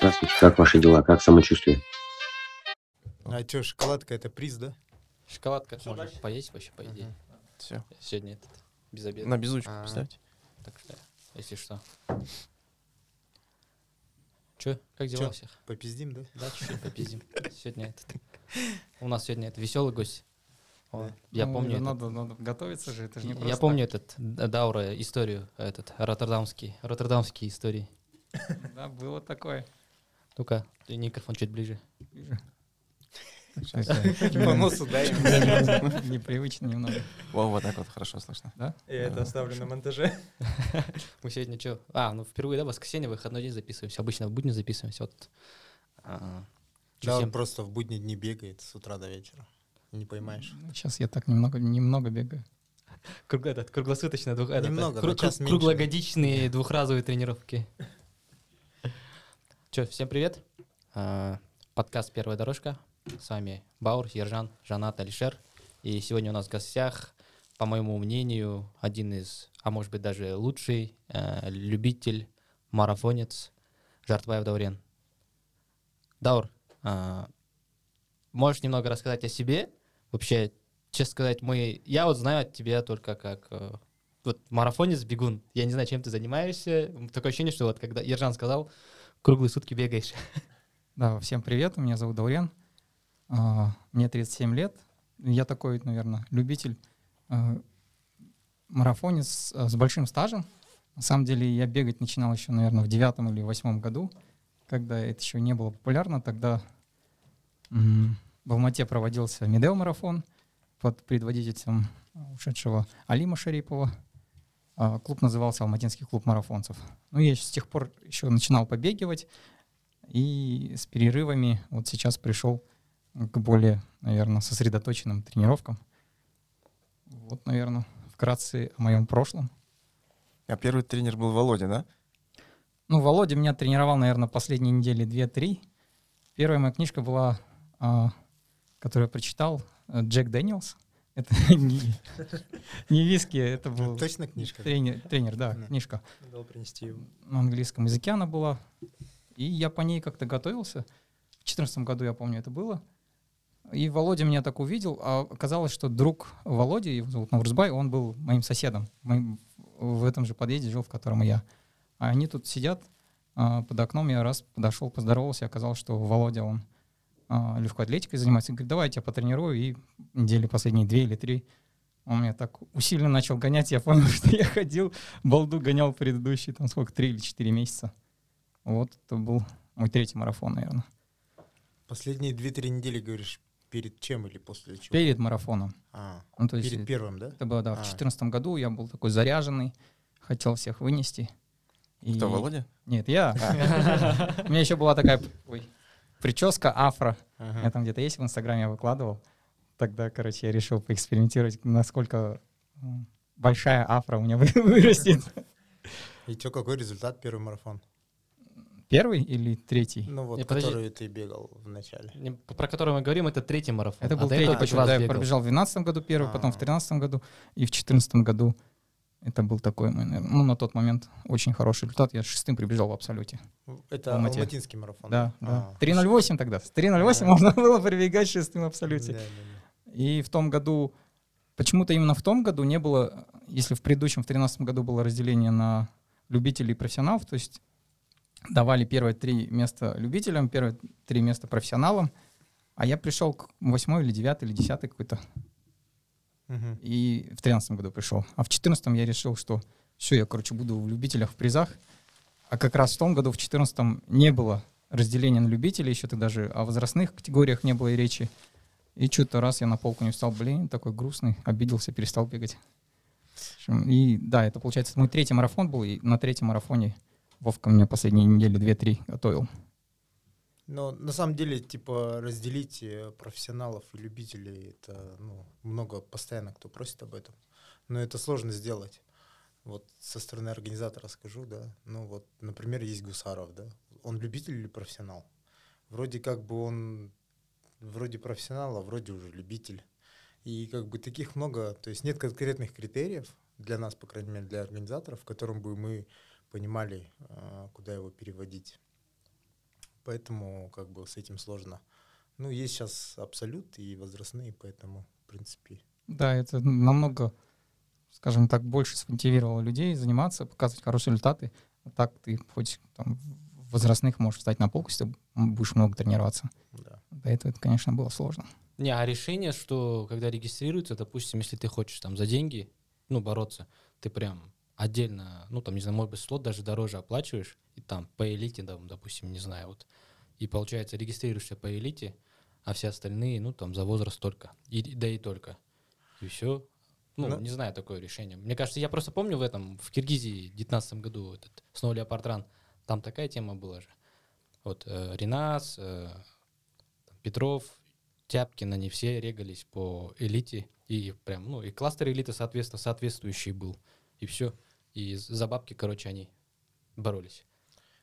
Здравствуйте, как ваши дела, как самочувствие? А что, шоколадка это приз, да? Шоколадка можно поесть вообще, по идее. Все. Сегодня этот, без обеда. На безучку А. поставьте. Так что, если что. Че, как дела Чё? у всех? Попиздим, да? Да, чуть-чуть попиздим. Сегодня этот... У нас сегодня это веселый гость. Вот. Я Ну, помню, этот- Надо, надо готовиться же, это же не я просто помню этот Даура историю, этот роттердамский, роттердамские истории. Да, было такое. Ну-ка, ты микрофон чуть ближе. Щас По носу я- Непривычно немного. Во, вот так вот хорошо слышно. Да? Я это оставлю на монтаже. Мы сегодня что? А, ну впервые, да, воскресенье, выходной день записываемся. Обычно в будни записываемся. Вот. А, Да, он просто в будни дни бегает с утра до вечера. Не поймаешь. Сейчас я так немного, немного бегаю. Круг- этот, круглосуточно двух, этот, Немного, кру- на час кру- меньше. круглогодичные двухразовые тренировки. Че, всем привет. А, Подкаст «Первая дорожка». С вами Баур, Ержан, Жанат, Алишер. И сегодня у нас в гостях, по моему мнению, один из, а может быть даже лучший э, любитель, марафонец Жартваев Даурен. Даур, а, можешь немного рассказать о себе? Вообще, честно сказать, мы, я вот знаю от тебя только как э, вот марафонец, бегун. Я не знаю, чем ты занимаешься. Такое ощущение, что вот когда Ержан сказал, круглые сутки бегаешь. Да, всем привет, меня зовут Даурен. А, Мне 37 лет. Я такой, наверное, любитель а, марафонец а, с большим стажем. На самом деле я бегать начинал еще, наверное, в девятом или восьмом году, когда это еще не было популярно. Тогда в Алмате проводился Медео-марафон под предводительством ушедшего Алима Шарипова. А, Клуб назывался Алматинский клуб марафонцев. Ну, я с тех пор еще начинал побегивать, и с перерывами вот сейчас пришел к более, наверное, сосредоточенным тренировкам. Вот, наверное, вкратце о моем прошлом. А первый тренер был Володя, да? Ну, Володя меня тренировал, наверное, последние недели 2-3. Первая моя книжка была, а, которую я прочитал, Джек Дэниелс. Это не, не виски, это был Точно книжка? тренер, тренер, да, Да. книжка. Надо принести его. на английском языке она была. И я по ней как-то готовился. В 2014 году, я помню, это было. И Володя меня так увидел, а оказалось, что друг Володи, его зовут Наврузбай, он был моим соседом. Моим, в этом же подъезде жил, в котором и я. А они тут сидят а, под окном, я раз подошел, поздоровался, и оказалось, что Володя, он легкой атлетикой занимается. И говорит, давай я тебя потренирую. И недели последние две или три он меня так усиленно начал гонять, я понял, что я ходил, балду гонял предыдущие, там сколько, три или четыре месяца. Вот это был мой третий марафон, наверное. Последние 2-3 недели, говоришь, перед чем или после чего? Перед марафоном. А, Ну, то есть перед первым, да? это было, да, в А. 2014 году я был такой заряженный, хотел всех вынести. И- Кто, Володя? Нет, я. У меня еще была такая ой, прическа афро. У меня Ага. там где-то есть в Инстаграме, я выкладывал. Тогда, короче, я решил поэкспериментировать, насколько большая афро у меня вы- вырастет. И что, какой результат первый марафон? Первый или третий? Ну вот, Не, подожди. который ты бегал в начале. Не, Про который мы говорим, это третий марафон. Это А был до третий, почему да, я пробежал в 2012 году первый, потом в А. 2013 году и в 2014 году. Это был такой, ну, на тот момент очень хороший результат. Я шестым прибежал в абсолюте. Это Алмате. алматинский марафон. Да, да. А, 3.08 тогда. С 3.08 Да. можно было пробегать шестым в абсолюте. да, да, да. И в том году, почему-то именно в том году не было, если в предыдущем, в 2013 году было разделение на любителей и профессионалов, то есть давали первые три места любителям, первые три места профессионалам, а я пришел к восьмой или девятый или десятый какой-то И в 13 году пришел. А в 14 я решил, что все, я, короче, буду в любителях, в призах. А как раз в том году, в 14 не было разделения на любителей, еще тогда даже о возрастных категориях не было и речи. И что-то раз я на полку не встал, блин, такой грустный, обиделся, перестал бегать. И да, это получается мой третий марафон был, и на третьем марафоне Вовка мне последние недели две-три готовил. Но на самом деле, типа, разделить э, профессионалов и любителей, это, ну, много постоянно кто просит об этом. Но это сложно сделать. Вот со стороны организатора скажу, да. Ну вот, например, есть Гусаров, да. Он любитель или профессионал? Вроде как бы он вроде профессионал, а вроде уже любитель. И как бы таких много, то есть нет конкретных критериев для нас, по крайней мере, для организаторов, в котором бы мы понимали, а, куда его переводить. Поэтому как бы с этим сложно. Ну, есть сейчас абсолют и возрастные, поэтому, в принципе, Да, это намного, скажем так, больше смотивировало людей заниматься, показывать хорошие результаты. А так ты хоть там в возрастных можешь встать на полку, если ты будешь много тренироваться. да. До этого это, конечно, было сложно. Не, а решение, что когда регистрируется, допустим, если ты хочешь там за деньги, ну, бороться, ты прям отдельно, ну, там, не знаю, может быть, слот даже дороже оплачиваешь, и там по элите, там, допустим, не знаю, вот, и получается регистрируешься по элите, а все остальные, ну, там, за возраст только, и, да и только. И все. Ну, Ну. не знаю такое решение. Мне кажется, я просто помню в этом, в Киргизии в 19 году этот Snow Leopard Run, там такая тема была же. Вот э, Ренас, э, Петров, Тяпкин, они все регались по элите. И прям, ну, и кластер элиты, соответственно, соответствующий был. И все. И за бабки, короче, они боролись.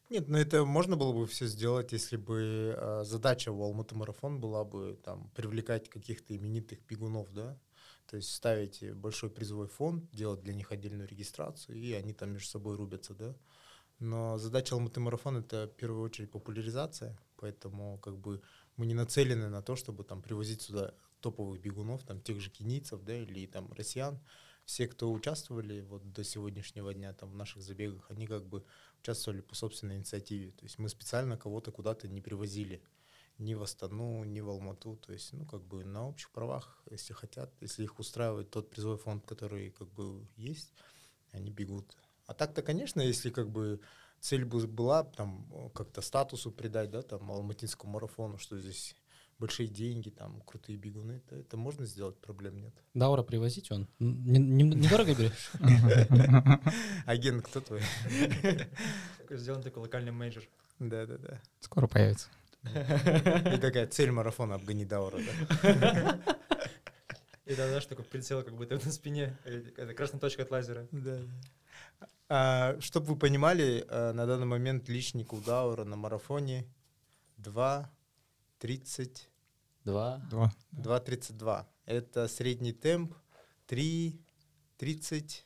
Нет, ну это можно было бы все сделать, если бы э, задача у Алматы марафон была бы там привлекать каких-то именитых бегунов, да, то есть ставить большой призовой фонд, делать для них отдельную регистрацию, и они там между собой рубятся, да. Но задача Алматы марафон это в первую очередь популяризация, поэтому как бы мы не нацелены на то, чтобы там привозить сюда топовых бегунов, там тех же кенийцев, да, или там россиян. Все, кто участвовали вот до сегодняшнего дня там в наших забегах, они как бы участвовали по собственной инициативе. То есть мы специально кого-то куда-то не привозили. Ни в Астану, ни в Алмату. То есть, ну, как бы на общих правах, если хотят, если их устраивает тот призовой фонд, который как бы есть, они бегут. А так-то, конечно, если как бы цель бы была там о, как-то статусу придать, да, там, алматинскому марафону, что здесь большие деньги, там, крутые бегуны, то это можно сделать, проблем нет. Даура привозить он? Недорого берешь? Агент кто твой? Сделан такой локальный менеджер. Да-да-да. Скоро появится. И такая цель марафона обгони Даура, да? И да, знаешь, такой прицел как будто на спине. Это красная точка от лазера. Да. А, чтобы вы понимали, а, на данный момент личник у Даура на марафоне 2.30, Два. Два. 2.32. Это средний темп 3.30,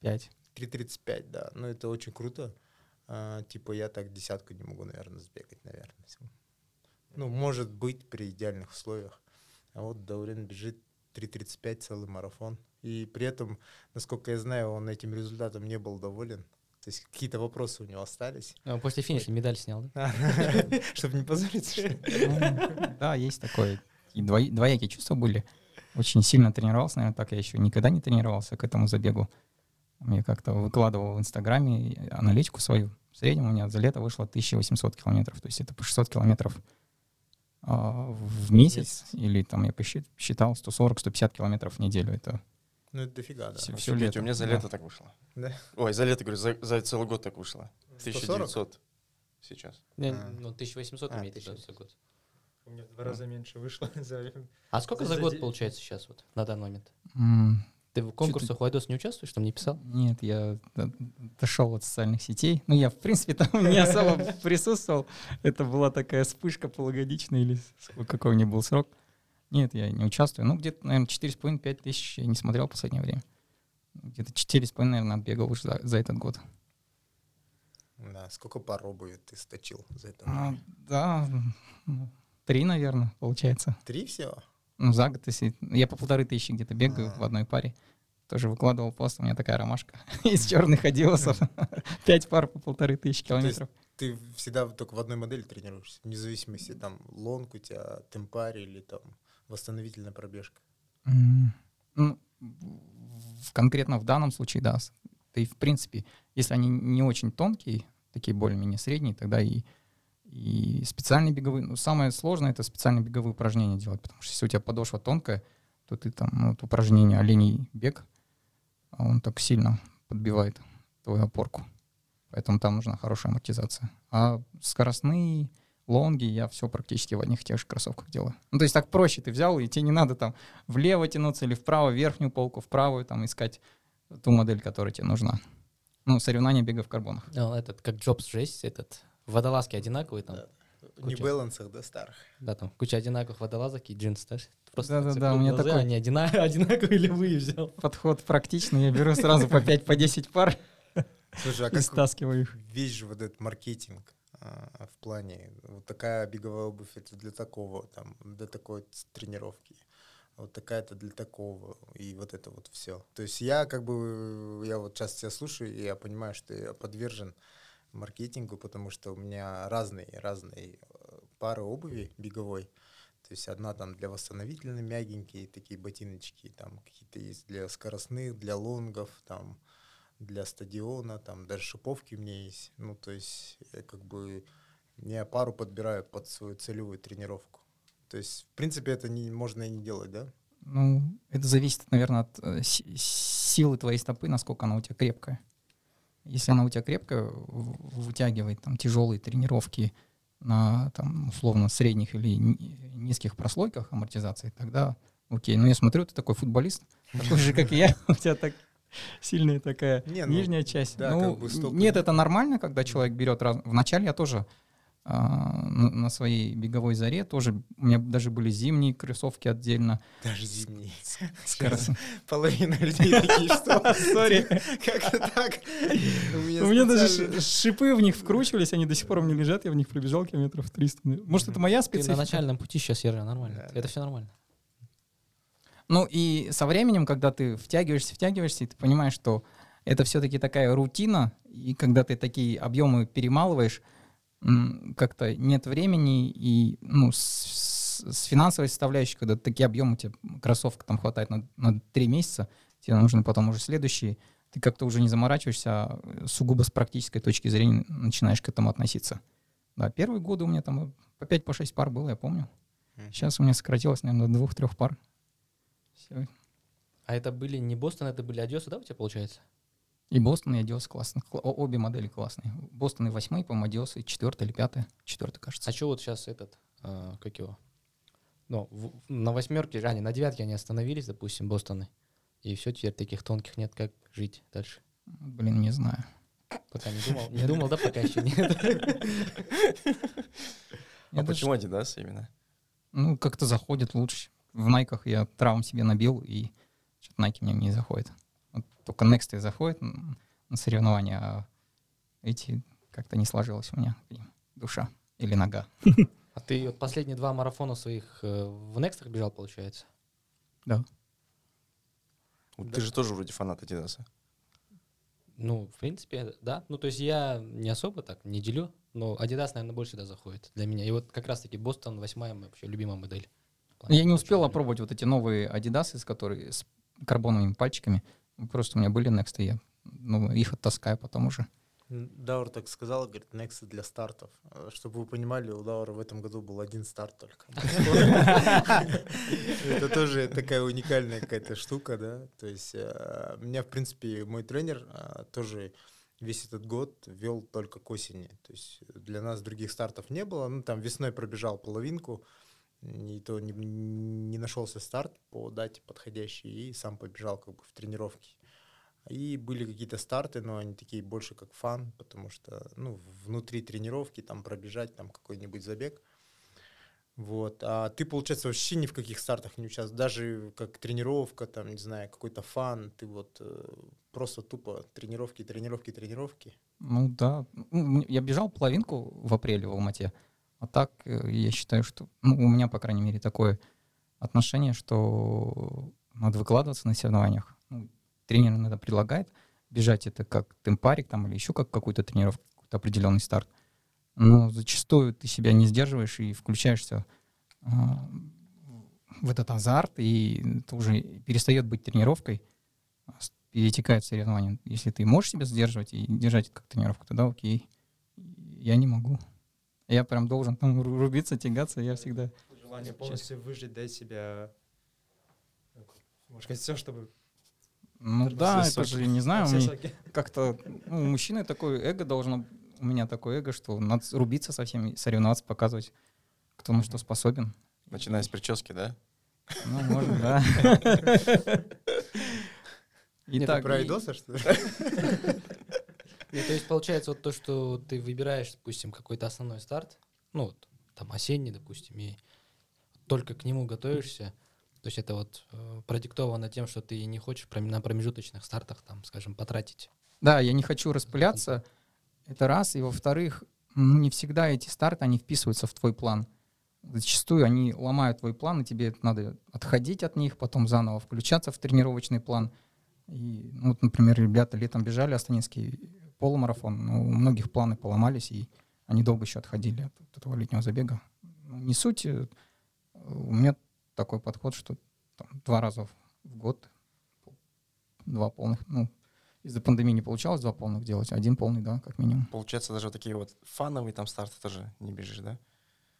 Пять. 3.35, да. Ну, это очень круто. А, типа я так десятку не могу, наверное, сбегать, наверное. Ну, может быть, при идеальных условиях. А вот Даурен бежит 3.35 целый марафон. И при этом, насколько я знаю, он этим результатом не был доволен. То есть какие-то вопросы у него остались. А, После финиша медаль снял, да? Чтобы не позориться. что ли? Да, есть такое. И двои- двоякие чувства были. Очень сильно тренировался, наверное, так я еще никогда не тренировался к этому забегу. Я как-то выкладывал в Инстаграме аналитику свою. В среднем у меня за лето вышло 1800 километров. То есть это по 600 километров а, в месяц. Или там я посчит- посчитал 140-150 километров в неделю. Это Ну, это дофига, да. Всё- Офигеть, всё лето. У меня за Да. лето так вышло. Да? Ой, за лето, говорю, за, за целый год так вышло. 140? 1900 сейчас. Не, А. Ну, 1800 А, имеет в виду 1800. за год. У меня в два раза меньше вышло. за- А сколько За- год получается сейчас вот, на данный момент? Ты в конкурсах Вайдос не участвуешь, там не писал? Нет, я д- дошел от социальных сетей. Ну, я, в принципе, там не особо присутствовал. Это была такая вспышка полугодичная или какой у нее был срок. Нет, я не участвую. Ну, где-то, наверное, 4,5-5 тысяч я не смотрел в последнее время. Где-то 4,5, наверное, отбегал уже за, за этот год. Да, сколько пар обуви ты сточил за это? Ну, да, ну, три, наверное, получается. Три всего? Ну, за год, если... Я по полторы тысячи где-то бегаю А. в одной паре. Тоже выкладывал пост, у меня такая ромашка из черных адилосов. Пять пар по полторы тысячи километров. Ты всегда только в одной модели тренируешься, вне зависимости, там, лонг у тебя, темпари или там восстановительная пробежка. М, Ну, конкретно в данном случае, да. И в принципе, если они не очень тонкие, такие более-менее средние, тогда и, и специальные беговые. Ну, самое сложное — это специальные беговые упражнения делать, потому что если у тебя подошва тонкая, то ты там, ну, вот упражнение оленей бег, а он так сильно подбивает твою опорку. Поэтому там нужна хорошая амортизация. А скоростные, лонги я все практически в одних и тех же кроссовках делаю. Ну, то есть так проще ты взял, и тебе не надо там влево тянуться или вправо, верхнюю полку, в правую, там искать ту модель, которая тебе нужна. Ну, соревнования бега в карбонах. Ну, этот, как Джобс же есть, этот, водолазки одинаковые там. Да. В Куча. Нью-Балансах, да, старых. Да, там куча одинаковых водолазок и джинсы, да? Просто Да-да-да, цепляют у меня глаза, такой- Они одина- одинаковые левые взял. Подход практичный, я беру сразу по 5-10 пар Слушай, а и как стаскиваю их. весь же вот этот маркетинг в плане вот такая беговая обувь это для такого, там, для такой тренировки, вот такая-то для такого, и вот это вот все. То есть я как бы, я вот сейчас тебя слушаю, и я понимаю, что я подвержен маркетингу, потому что у меня разные, разные э, пары обуви беговой. То есть одна там для восстановительной, мягенькие такие ботиночки, там какие-то есть для скоростных, для лонгов, там для стадиона, там даже шиповки у меня есть. Ну, то есть я как бы я пару подбираю под свою целевую тренировку. То есть, в принципе, это не, можно и не делать, да? Ну, это зависит, наверное, от э, си- силы твоей стопы, насколько она у тебя крепкая. Если она у тебя крепкая, вытягивает там тяжелые тренировки на там условно средних или ни- низких прослойках амортизации, тогда окей. Но я смотрю, ты такой футболист, такой же, как и я, у тебя так сильная такая Не, ну, нижняя часть. да, ну, как бы стопы. нет, это нормально, когда человек берет раз. Вначале я тоже а, на, на своей беговой заре тоже у меня даже были зимние кроссовки отдельно. Даже зимние. Половина людей такие, что? Сори. Как это так? У меня даже шипы в них вкручивались, они до сих пор у меня лежат, я в них пробежал километров 300. Может, это моя Ты на специфика? начальном пути сейчас, Ержан, нормально. Это все нормально. Ну и со временем, когда ты втягиваешься, втягиваешься, и ты понимаешь, что это все-таки такая рутина, и когда ты такие объемы перемалываешь, как-то нет времени, и ну, с, с- финансовой составляющей, когда такие объемы, тебе кроссовка там хватает на, на 3 месяца, тебе нужны потом уже следующие, ты как-то уже не заморачиваешься, а сугубо с практической точки зрения начинаешь к этому относиться. Да, первые годы у меня там по 5 по 6 пар было, я помню. Сейчас у меня сократилось, наверное, до двух-трех пар. Всё. А это были не Бостон, это были Одесса, да, у тебя получается? И Бостон, и Адиос классные. Обе модели классные. Бостон и восьмой, по-моему, Адиос и четвертый или пятый. Четвертый, кажется. А что вот сейчас этот, а, как его? Ну, в- на восьмерке, а не на девятке они остановились, допустим, Бостоны. И все, теперь таких тонких нет, как жить дальше. Блин, не знаю. Пока не думал. Не думал, да, пока еще нет. А почему Adidas именно? Ну, как-то заходит лучше. В Найках я травм себе набил, и что-то Найки мне не заходит. Вот только Next заходит м, на соревнования, а эти как-то не сложилось у меня. и Душа или нога. А ты вот последние два марафона своих э, в Некстах бежал, получается? Вот Ты же тоже вроде фанат Adidas. Ну, в принципе, да. Ну, то есть я не особо так не делю, но Adidas, наверное, больше да заходит для меня. И вот как раз-таки Бостон восьмая моя вообще любимая модель. Я не успел опробовать вот эти новые Adidas, с которые с карбоновыми пальчиками. Просто у меня были Next, и я ну, их оттаскаю потом уже. Даур так сказал, говорит, Next для стартов. Э, Чтобы вы понимали, у Даура в этом году был один старт только. Это тоже такая уникальная какая-то штука, да. То есть э, меня, в принципе, мой тренер э, тоже весь этот год вел только к осени. То есть для нас других стартов не было. Ну, там весной пробежал половинку, и то не, не нашелся старт по дате подходящий, и сам побежал как бы в тренировки. И были какие-то старты, но они такие больше как фан, потому что, ну, внутри тренировки там пробежать, там какой-нибудь забег. Вот. А ты, получается, вообще ни в каких стартах не участвовал, даже как тренировка, там, не знаю, какой-то фан, ты вот э, просто тупо тренировки, тренировки, тренировки. Ну да. Ну, Я бежал половинку в апреле в Алмате. А так э, я считаю, что ну, у меня, по крайней мере, такое отношение, что надо выкладываться на соревнованиях. Ну, тренер иногда предлагает бежать это как темпарик там или еще как какую-то тренировку, какой-то определенный старт. Но зачастую ты себя не сдерживаешь и включаешься а, в этот азарт, и это уже перестает быть тренировкой, а перетекает в соревнования. Если ты можешь себя сдерживать и держать это как тренировку, тогда окей. Я не могу. Я прям должен там ру- рубиться, тягаться, я всегда... Желание Сейчас. полностью выжить, дать себя, как, можно сказать, все, чтобы... Ну Все да, это соки. же, не знаю, как-то ну, у мужчины такое эго должно... У меня такое эго, что надо рубиться со всеми, соревноваться, показывать, кто на что способен. Начиная с прически, да? Ну, может, да. Итак, Про Айдоса, что ли? Ну, то есть получается вот то, что ты выбираешь, допустим, какой-то основной старт, ну вот там осенний, допустим, и только к нему готовишься, то есть это вот э, продиктовано тем, что ты не хочешь на промежуточных стартах, там, скажем, потратить. Да, я не хочу распыляться. Это раз. И во-вторых, ну, не всегда эти старты, они вписываются в твой план. Зачастую они ломают твой план, и тебе надо отходить от них, потом заново включаться в тренировочный план. И, ну, вот, например, ребята летом бежали Астанинский полумарафон, но у многих планы поломались, и они долго еще отходили от, от этого летнего забега. Ну, не суть. э, У меня такой подход, что там, два раза в год, два полных, ну, из-за пандемии не получалось два полных делать, один полный, да, как минимум. Получается, даже вот такие вот фановые там старты тоже не бежишь, да?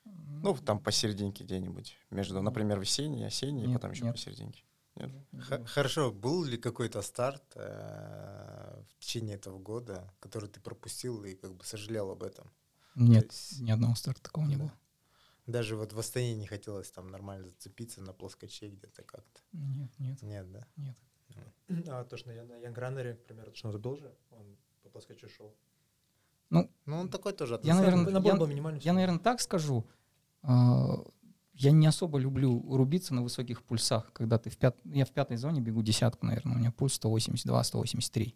Ну, там посерединке где-нибудь. Между, например, весенний, осенний, и Нет, потом еще нет. посерединке. Х- Хорошо, был ли какой-то старт э, в течение этого года, который ты пропустил и как бы сожалел об этом? Нет, То есть ни одного старта такого не Да. было. Даже вот в Астане не хотелось там нормально зацепиться на плоскоче где-то как-то. Нет, нет, Нет, да? нет. А, точно, я на Янгранере, например, точно вот был же, он по плоскочу шел. Ну, он такой тоже Я, наверное, я- минимальный. Я, наверное, так скажу. а, Я не особо люблю рубиться на высоких пульсах, когда ты в пят... Я в пятой зоне бегу десятку, наверное, у меня пульс 182, 183.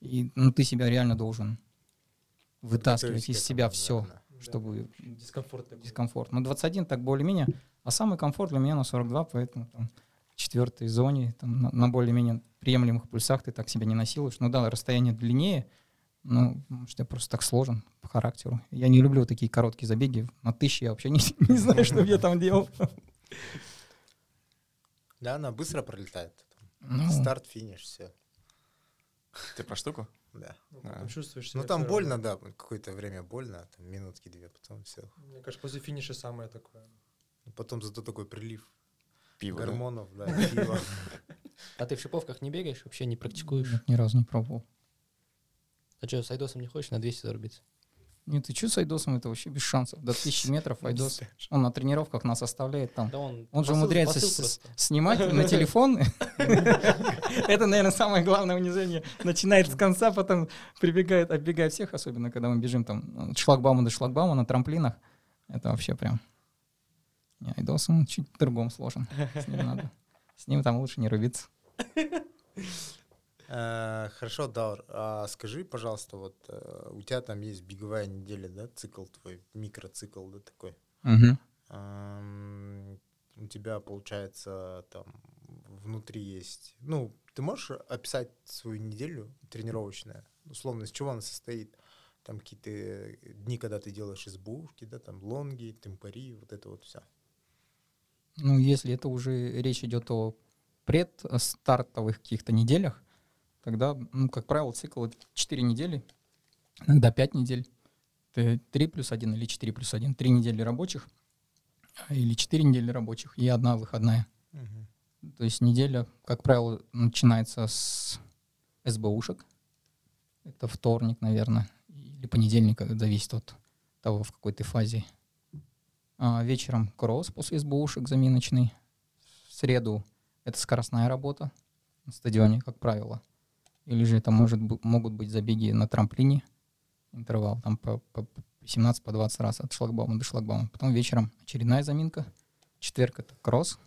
И ну, ты себя реально должен вытаскивать из себя все. Да. чтобы Дискомфорт такой. дискомфорт. Но 21 так более-менее. А самый комфорт для меня на 42, поэтому там, в четвертой зоне, там, на, на более-менее приемлемых пульсах ты так себя не насилуешь. Ну да, расстояние длиннее, но может, я просто так сложен по характеру. Я не люблю такие короткие забеги. На тысячи я вообще не, не знаю, что я там делал. Да, она быстро пролетает. Ну, Старт, финиш, все. Ты про штуку? Да. Ну, А. потом чувствуешь Ну себя там всё больно, да, какое-то время больно, там минутки две, потом все. Мне кажется, после финиша самое такое. Потом зато такой прилив Пиво, да? гормонов, да, пива. А ты в шиповках не бегаешь, вообще не практикуешь? нет, ни разу не пробовал. А что, с айдосом не хочешь на 200 зарубиться? Нет, ты что с Айдосом? Это вообще без шансов. До 1000 метров Айдос. Он на тренировках нас оставляет там. Да он, Он же умудряется с- снимать на телефон. Это, наверное, самое главное унижение. Начинает с конца, потом прибегает, оббегает всех, особенно когда мы бежим там от шлагбаума до шлагбаума на трамплинах. Это вообще прям... Айдос, он чуть другом сложен. С ним надо. С ним там лучше не рубиться. Э, Хорошо, Даур, а скажи, пожалуйста, вот э, у тебя там есть беговая неделя, да, цикл твой, микроцикл, да, такой. Ам, У тебя, получается, там внутри есть... Ну, ты можешь описать свою неделю тренировочную? Условно, из чего она состоит? Там какие-то э, дни, когда ты делаешь избушки, да, там лонги, темпари, вот это вот все. Ну, если это уже речь идет о предстартовых каких-то неделях, тогда, ну, как правило, цикл 4 недели, иногда 5 недель. Это 3 плюс 1 или 4 плюс 1. 3 недели рабочих а, или 4 недели рабочих и одна выходная. То есть неделя, как правило, начинается с СБУшек. Это вторник, наверное, или понедельник, это зависит от того, в какой ты фазе. А вечером кросс после СБУшек заминочный. В среду это скоростная работа на стадионе, как правило. Или же это может, могут быть забеги на трамплине, интервал там по, по 17 по 20 раз от шлагбаума до шлагбаума. Потом вечером очередная заминка. Четверг это кросс.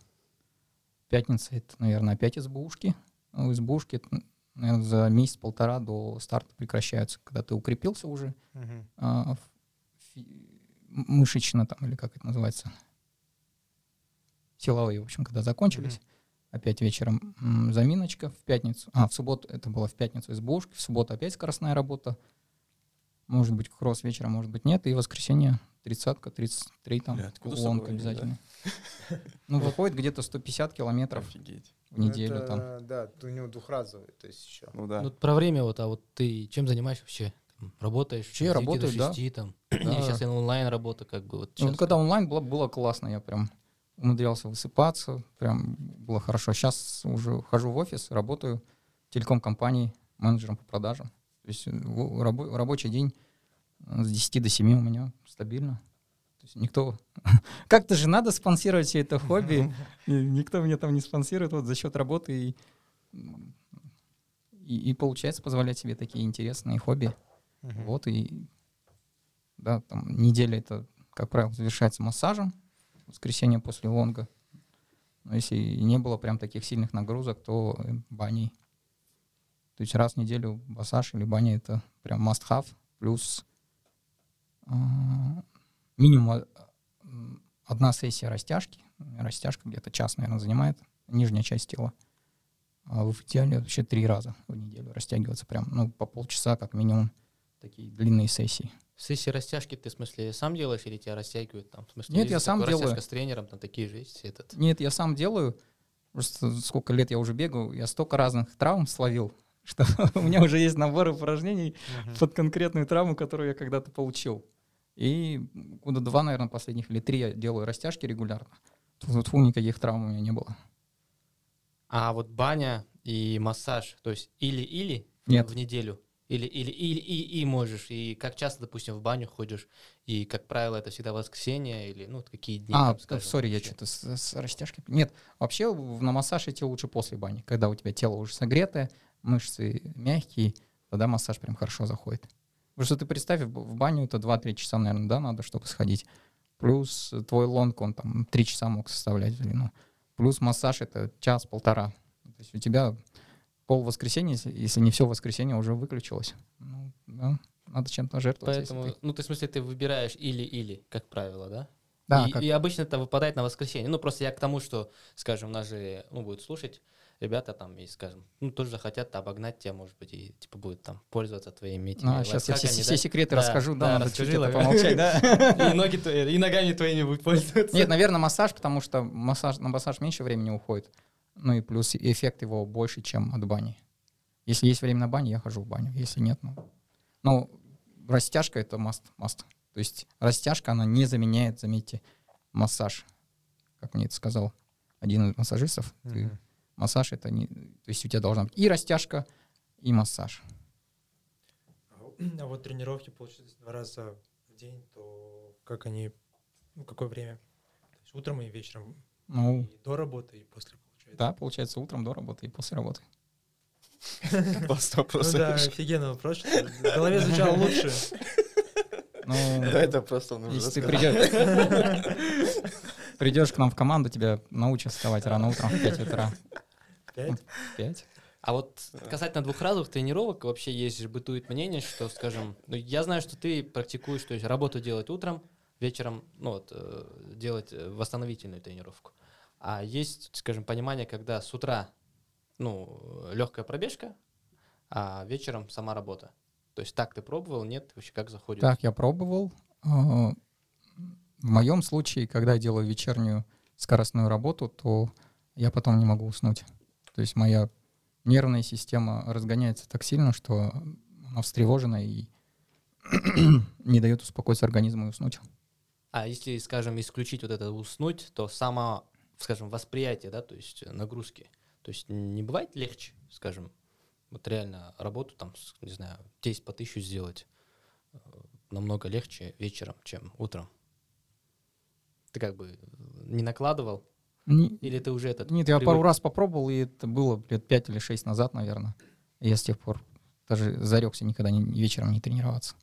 Пятница это, наверное, опять СБУшки. Ну, это, наверное, за месяц-полтора до старта прекращаются, когда ты укрепился уже а, фи- м- мышечно там, или как это называется, силовые, в общем, когда закончились. Опять вечером заминочка в пятницу. А, в субботу, это было в пятницу СБУшки, в субботу опять скоростная работа. Может быть, кросс вечером, может быть, нет. И воскресенье тридцатка, 33 там, Бля, лонг времени, да? обязательно. Ну, выходит где-то 150 километров Офигеть. в неделю Это, там. Да, у него двухразовый, то есть еще. Ну да. Ну, про время вот, а вот ты чем занимаешься вообще? Работаешь? Вообще девяти до работаю, да. шести там? Да. Сейчас я онлайн работа, как бы вот Ну, вот когда онлайн было, было классно, я прям умудрялся высыпаться, прям было хорошо. Сейчас уже хожу в офис, работаю в телеком-компании менеджером по продажам. То есть э, рабо- рабочий день э, с 10 до 7 у меня стабильно. То есть никто... Как-то же надо спонсировать все это хобби. и никто меня там не спонсирует вот за счет работы. И, и, и получается позволять себе такие интересные хобби. Вот и да, там неделя это, как правило, завершается массажем. Воскресенье после лонга. Но если не было прям таких сильных нагрузок, то э, баней. То есть раз в неделю массаж или баня это прям must have. Плюс а, минимум а, одна сессия растяжки. Растяжка где-то час, наверное, занимает, нижняя часть тела. А в идеале вообще три раза в неделю растягиваться прям, ну, по полчаса как минимум. Такие длинные сессии. Сессии растяжки ты, в смысле, сам делаешь или тебя растягивают там? В смысле, Нет, я сам делаю. С тренером, там такие же есть этот. Нет, я сам делаю. Просто сколько лет я уже бегаю, я столько разных травм словил, что у меня уже есть набор упражнений под конкретную травму, которую я когда-то получил. И года два, наверное, последних или три я делаю растяжки регулярно. Тут фу, никаких травм у меня не было. А вот баня и массаж, то есть или-или в неделю, или или или и, и можешь, и как часто, допустим, в баню ходишь, и, как правило, это всегда воскресенье, или, ну, какие дни, а, там, скажем, сори, я что-то с, с растяжкой. Нет, вообще на массаж идти лучше после бани. Когда у тебя тело уже согретое, мышцы мягкие, тогда массаж прям хорошо заходит. Потому что ты представь, в в баню это 2-3 часа, наверное, да, надо, чтобы сходить. Плюс твой лонг, он там 3 часа мог составлять в длину. Плюс массаж это час-полтора. То есть у тебя пол воскресенья, если, не все воскресенье, уже выключилось. Ну, да, надо чем-то жертвовать. Поэтому, ты- ну, ты, в смысле, ты выбираешь или-или, как правило, да? Да, и, как- и обычно это выпадает на воскресенье. Ну, просто я к тому, что, скажем, нас же, ну, будут слушать ребята там, и, скажем, ну, тоже захотят обогнать тебя, может быть, и, типа, будут там пользоваться твоими этими Ну, сейчас я все, все да? секреты Да, расскажу, да, да, надо расскажи, чуть помолчать, да. И ноги твои, и ногами твоими будут пользоваться. Нет, наверное, массаж, потому что массаж, на массаж меньше времени уходит. Ну и плюс эффект его больше, чем от бани. Если есть время на бане, я хожу в баню. Если нет, ну... Ну, растяжка — это must, must. То есть растяжка, она не заменяет, заметьте, массаж. Как мне это сказал один из массажистов. Ты- Мгм. массаж — это не... То есть у тебя должна быть и растяжка, и массаж. А вот тренировки, получается, два раза в день, то как они, ну, какое время? То есть утром и вечером, Ну, и до работы, и после. Да, получается, утром до работы и после работы. Просто Ну да, офигенный вопрос. что В голове звучало лучше. Ну, Да, это просто нужно Если ты придешь, придешь к нам в команду, тебя научат вставать рано утром в 5 утра. Пять? В 5? А вот касательно двухразовых тренировок, вообще есть же бытует мнение, что, скажем, ну, я знаю, что ты практикуешь, то есть работу делать утром, вечером, ну вот, э, делать э, восстановительную тренировку. А есть, скажем, понимание, когда с утра, ну, легкая пробежка, а вечером сама работа. То есть так ты пробовал, нет, вообще как заходит? Так, я пробовал. А, В моем случае, когда я делаю вечернюю скоростную работу, то я потом не могу уснуть. То есть моя нервная система разгоняется так сильно, что она встревожена и не дает успокоиться организму и уснуть. А если, скажем, исключить вот это уснуть, то само, скажем, восприятие, да, то есть э, нагрузки, то есть не бывает легче, скажем, вот реально работу там, не знаю, 10 по тысячу сделать э, намного легче вечером, чем утром. Ты как бы не накладывал? Не- Или ты уже этот... Нет, я привык? пару раз попробовал, и это было лет 5 или 6 назад, наверное. И я с тех пор даже зарекся никогда не- вечером не тренироваться.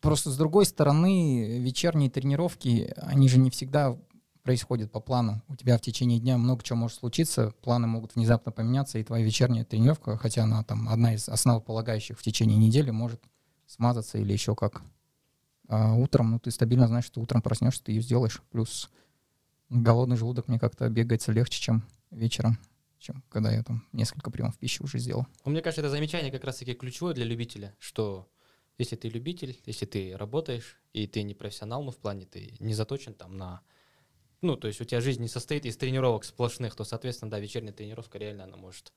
Просто с другой стороны, вечерние тренировки, они же не всегда происходят по плану. У тебя в течение дня много чего может случиться, планы могут внезапно поменяться, и твоя вечерняя тренировка, хотя она там одна из основополагающих в течение недели, может смазаться или еще как. А утром, ну ты стабильно знаешь, что утром проснешься, ты ее сделаешь. Плюс голодный желудок мне как-то бегается легче, чем вечером, чем когда я там несколько приемов пищи уже сделал. Ну, Мне кажется, это замечание как раз-таки ключевое для любителя, что если ты любитель, если ты работаешь, и ты не профессионал, ну, в плане ты не заточен там на... Ну, то есть у тебя жизнь не состоит из тренировок сплошных, то, соответственно, да, вечерняя тренировка реально, она может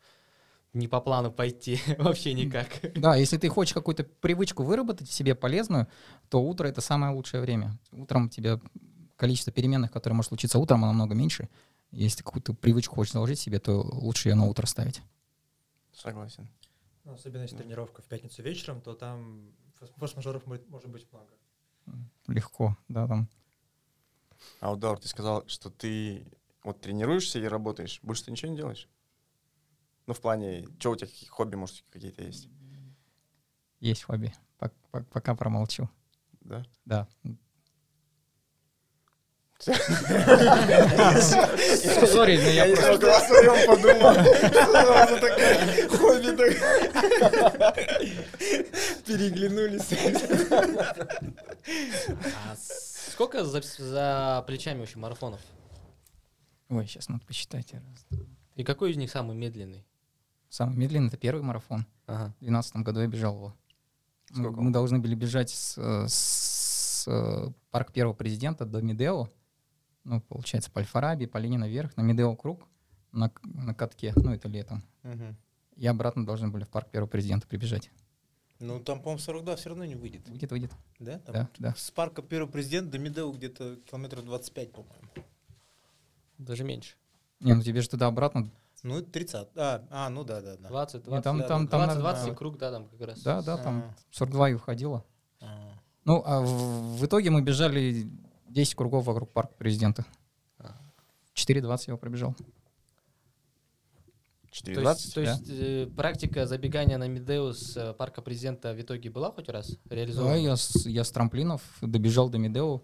не по плану пойти вообще никак. Да, если ты хочешь какую-то привычку выработать в себе полезную, то утро — это самое лучшее время. Утром у тебя количество переменных, которые может случиться утром, оно намного меньше. Если какую-то привычку хочешь заложить себе, то лучше ее на утро ставить. Согласен. Ну, особенно если тренировка в пятницу вечером, то там форс- форс-мажоров может быть много. Легко, да, там. А Даур, ты сказал, что ты вот тренируешься и работаешь, больше ты ничего не делаешь? Ну, в плане, что у тебя, какие хобби, может, какие-то есть? Есть хобби. Пок- пок- Пока промолчу. Да? Да. Сори, но я просто... о своем подумал. Сразу такое хобби. Переглянулись. А сколько за, за плечами вообще марафонов? Ой, сейчас надо посчитать. И какой из них самый медленный? Самый медленный — это первый марафон. Ага. В 2012 году я бежал его. Мы, Сколько? мы должны были бежать с, э, с, э, парк первого президента до Медео. Ну, получается, по Альфараби, по Ленина вверх, на Медео круг, на, на катке. Ну, это летом. Мгм. И обратно должны были в парк первого президента прибежать. Ну, там, по-моему, 42 все равно не выйдет. Выйдет, выйдет. Да? Там Да, да. С парка первого президента до Медео где-то километров 25, по-моему. Даже меньше. Не, ну тебе же туда-обратно. Ну, 30. А, а ну да, да, да. 20, Не, 20, там- да, там- там 20, надо- 20 а. круг, да, там как раз. Да, да, там А. 42 и уходило. А. Ну, а в, в итоге мы бежали 10 кругов вокруг парка президента. А. 4.20 я его пробежал. То 4.20? есть, то есть э, практика забегания на Медео с э, парка президента в итоге была хоть раз Да, реализована? я с, я с трамплинов добежал до Медео,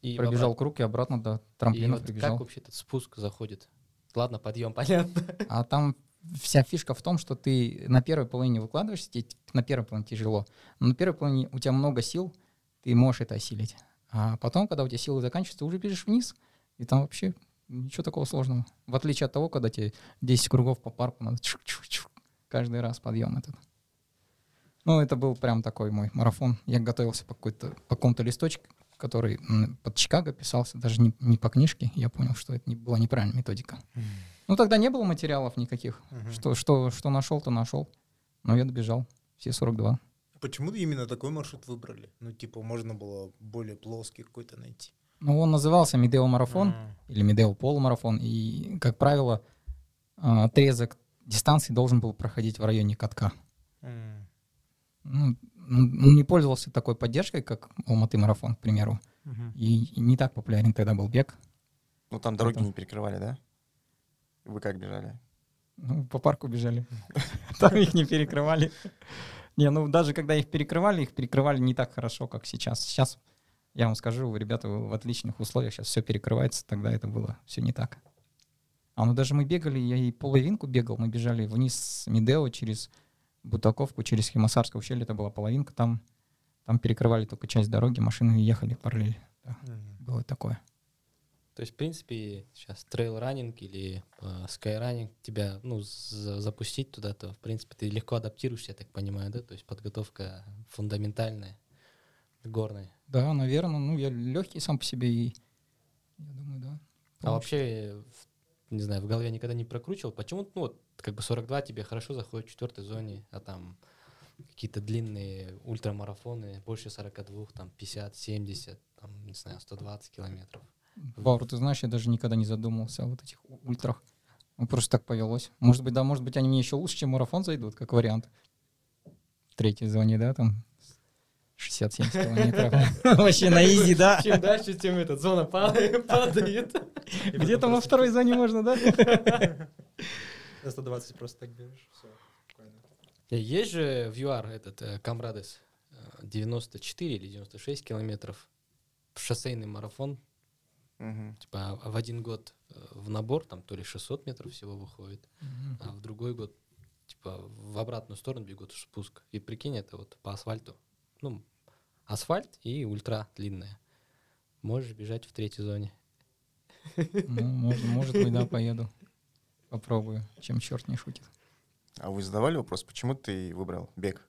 И пробежал обратно. круг и обратно до И трамплинов вот прибежал. как вообще этот спуск заходит? Ладно, подъем, понятно. А там вся фишка в том, что ты на первой половине выкладываешься, тебе на первой половине тяжело. Но на первой половине у тебя много сил, ты можешь это осилить. А потом, когда у тебя силы заканчиваются, ты уже бежишь вниз, и там вообще ничего такого сложного. В отличие от того, когда тебе 10 кругов по парку надо чук-чук-чук, каждый раз подъем этот. Ну, это был прям такой мой марафон. Я готовился по, какой-то, по какому-то листочку, который под Чикаго писался, даже не, не по книжке. Я понял, что это не, была неправильная методика. Ну, тогда не было материалов никаких. Мгм. Что, что, что нашел, то нашел. Но я добежал. Все 42. Почему именно такой маршрут выбрали? Ну, типа, можно было более плоский какой-то найти. Ну, он назывался Медео марафон А. или Медео полумарафон. И, как правило, а, отрезок дистанции должен был проходить в районе катка. М. Ну, ну, не пользовался такой поддержкой, как Алматы марафон, к примеру. И и не так популярен тогда был бег. Ну, там дороги Поэтому- не перекрывали, да? Вы как бежали? Ну, по парку бежали. Там их не перекрывали. Не, ну даже когда их перекрывали, их перекрывали не так хорошо, как сейчас. Сейчас, я вам скажу, ребята в отличных условиях, сейчас все перекрывается, тогда это было все не так. А ну даже мы бегали, я и половинку бегал, мы бежали вниз с Медео через Бутаковку, через Кимасарское ущелье, это была половинка, там, там перекрывали только часть дороги, машины ехали параллель. Да, Мгм. было такое. То есть, в принципе, сейчас trail running или э, skyrunning тебя, ну, за- запустить туда, то, в принципе, ты легко адаптируешься, я так понимаю, да? То есть подготовка фундаментальная, горная. Да, наверное, ну я легкий сам по себе и я думаю, да. А вообще, не знаю, в голове никогда не прокручивал, почему, ну, вот, как бы 42 тебе хорошо заходит в четвертой зоне, а там какие-то длинные ультрамарафоны, больше 42, там 50, 70, там, не знаю, 120 километров. Баур, ты знаешь, я даже никогда не задумывался о вот этих ультрах. Ну, просто так повелось. Может быть, да, может быть, они мне еще лучше, чем марафон зайдут, как вариант. В третьей зоне, да, там 60-70 километров. Вообще на изи, да. Чем дальше, тем эта зона падает. падает. Где-то во второй зоне можно, да? На 120 просто так бежишь. Все, спокойно. Э, Есть же в ЮАР этот э, Камрадес э, 94 или 96 километров шоссейный марафон, Мгм. типа а в один год э, в набор там то ли 600 метров всего выходит, а в другой год типа в обратную сторону бегут в спуск. И прикинь, это вот по асфальту. Ну, асфальт и ультра длинная. Можешь бежать в третьей зоне. Ну, может, может быть, да, поеду. Попробую, чем черт не шутит. А вы задавали вопрос, почему ты выбрал бег?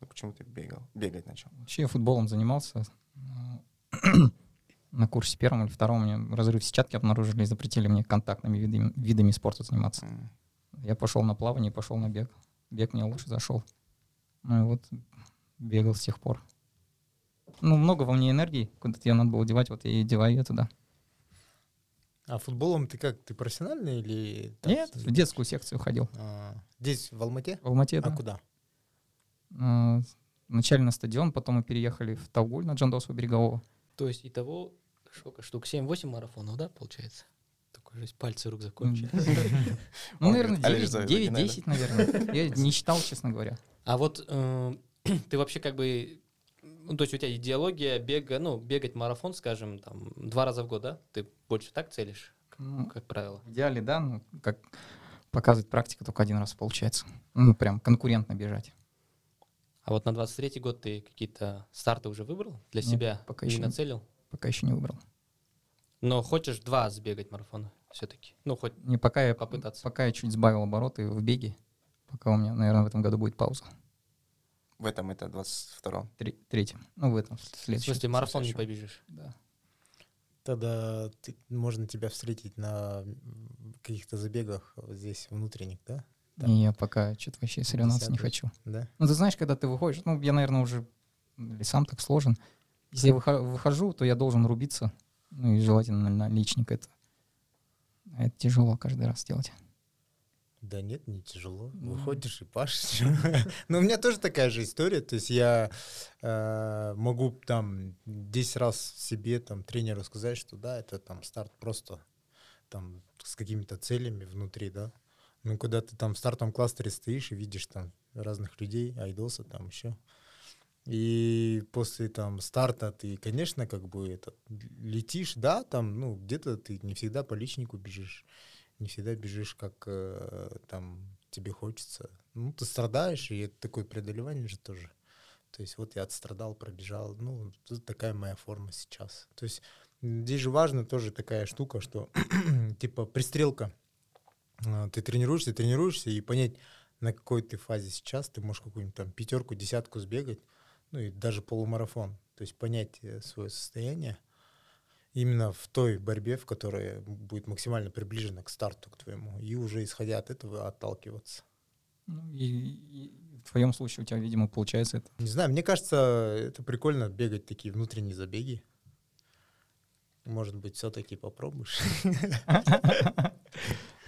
Ну, почему ты бегал, бегать начал? Вообще я футболом занимался. На курсе первом или втором у меня разрыв сетчатки обнаружили и запретили мне контактными видами, видами спорта заниматься. Я пошел на плавание, пошел на бег. Бег мне лучше зашел. Ну и вот бегал с тех пор. Ну, много во мне энергии, куда-то ее надо было девать, вот я и деваю ее туда. А футболом ты как? Ты профессиональный или... так? Нет, в детскую секцию ходил. А, Здесь, в Алмате? В Алмате, А да. куда? А, Вначале на стадион, потом мы переехали в Таугуль на Джандосу Берегового. То есть итого сколько штук? 7-8 марафонов, да, получается? Такой же пальцы рук закончили. Ну, наверное, говорит, «Алиш, за- 9-10, наверное. Я не считал, честно говоря. А вот э, ты вообще как бы, ну, то есть у тебя идеология бега, ну, бегать марафон, скажем, там, два раза в год, да? Ты больше так целишь, Ну, как правило? В идеале, да, ну, как показывает практика, только один раз получается. Ну, прям конкурентно бежать. А вот на 23-й год ты какие-то старты уже выбрал для Нет, себя? пока еще не. нацелил? Пока еще не выбрал. Но хочешь два сбегать марафона все-таки? Ну, хоть Не, пока я, Попытаться. пока я чуть сбавил обороты в беге, пока у меня, наверное, в этом году будет пауза. В этом это 22-м. Три, третьем. Ну, в этом в в следующем. смысле марафон не побежишь. Да. Тогда ты- можно тебя встретить на каких-то забегах здесь внутренних, да? Да. И я пока что-то вообще соревноваться не хочу. Да. Ну, ты знаешь, когда ты выходишь, ну, я, наверное, уже или сам так сложен. Если я выхо- выхожу, то я должен рубиться. Ну, и желательно на, личник это. А Это тяжело каждый раз делать. Да нет, не тяжело. Ну. Выходишь и пашешь. Но у меня тоже такая же история. То есть я э, могу там 10 раз себе, там, тренеру сказать, что да, это там старт просто там с какими-то целями внутри, да. Ну, когда ты там в стартовом кластере стоишь и видишь там разных людей, айдоса там еще. И после там старта ты, конечно, как бы это, летишь, да, там, ну, где-то ты не всегда по личнику бежишь, не всегда бежишь, как э, там тебе хочется. Ну, ты страдаешь, и это такое преодолевание же тоже. То есть вот я отстрадал, пробежал, ну, такая моя форма сейчас. То есть здесь же важно тоже такая штука, что типа пристрелка. А, Ты тренируешься, тренируешься, и понять, на какой ты фазе сейчас, ты можешь какую-нибудь там пятерку, десятку сбегать, ну и даже полумарафон. То есть понять э, свое состояние именно в той борьбе, в которой будет максимально приближена к старту, к твоему, и уже исходя от этого отталкиваться. Ну, и, и в твоем случае у тебя, видимо, получается это. Не знаю, мне кажется, это прикольно бегать такие внутренние забеги. Может быть, все-таки попробуешь.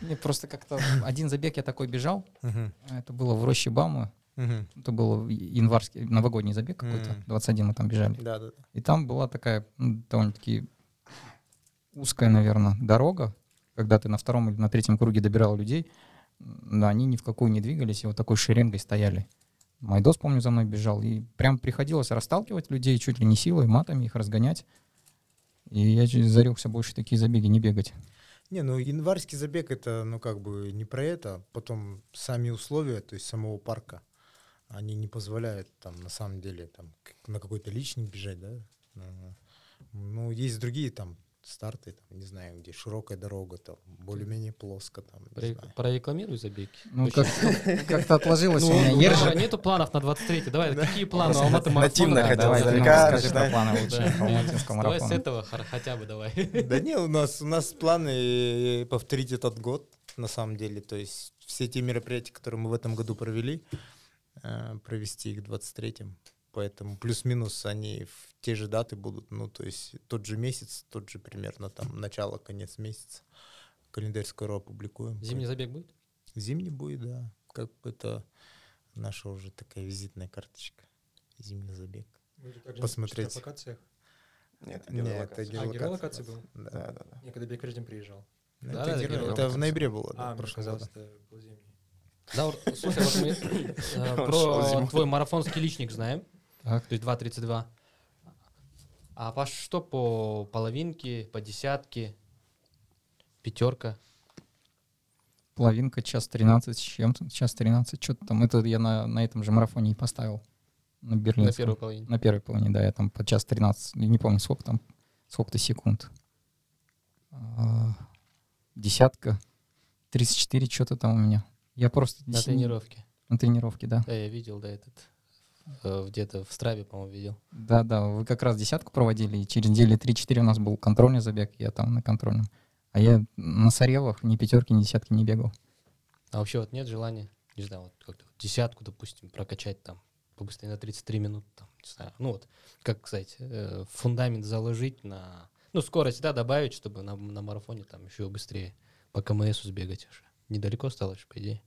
Не, просто как-то один забег я такой бежал. Это было в роще Бамы. Это был январский, новогодний забег какой-то. Мгм. 21 мы там бежали. Да, да, да. И там была такая ну, довольно-таки узкая, наверное, дорога, когда ты на втором или на третьем круге добирал людей, да, они ни в какую не двигались, и вот такой шеренгой стояли. Майдос, помню, за мной бежал, и прям приходилось расталкивать людей чуть ли не силой, матами их разгонять. И я зарекся больше такие забеги не бегать. Не, ну январский забег это, ну как бы не про это. Потом сами условия, то есть самого парка, они не позволяют там на самом деле там на какой-то личник бежать, да. Ну есть другие там старты, там, не знаю, где широкая дорога, там более-менее плоско, там. Про-. Прорекламируй забеги. Ну, как-то отложилось у Ну, меня. у Ержи. Ежа нету планов на 23 Давай, какие планы Алматы марафона? Нативно Да, хотел издалека расскажи про начинай. планы Да. лучше алматинского Давай с этого хотя бы давай. Да не, у нас, у нас планы повторить этот год, на самом деле. То есть все те мероприятия, которые мы в этом году провели, э, провести их в 23-м. Поэтому плюс-минус они в те же даты будут, ну, то есть тот же месяц, тот же примерно там начало, конец месяца. Календарь скоро опубликуем. Зимний забег будет? Зимний будет, да. Как это наша уже такая визитная карточка. Зимний забег. Посмотреть. Нет, Нет, геолокация. это А, геолокация. геолокация был? Да. Да, да, да. Я когда Бекредин приезжал. Ну, Да, это, да, это геолокация. в ноябре было, да, А, мне прошлого казалось, года. это был зимний. Да, слушай, вот мы э, про твой марафонский личник знаем, то есть 2.32. А Паш, что по половинке, по десятке, пятерка? Половинка, час 13 с чем-то, час 13, что-то там. Это я на, на этом же марафоне и поставил. На На Берлинском. первой половине. На первой половине, да, я там по час 13, не помню, сколько там, сколько-то секунд. А, Десятка, 34, что-то там у меня. Я просто... На тренировке. На тренировке, да. Да, я видел, да, этот. Э, Где-то в Страве, по-моему, видел. Да, да, вы как раз десятку проводили, и через недели 3-4 у нас был контрольный забег, я там на контрольном. А я на Сарелах ни пятерки, ни десятки не бегал. А вообще вот нет желания, не знаю, вот как-то десятку, допустим, прокачать там побыстрее на 33 минуты, там, не знаю. Ну вот, как сказать, э, фундамент заложить на... Ну, скорость, да, добавить, чтобы на, на марафоне там еще быстрее по КМСу сбегать уже. Недалеко осталось, по идее.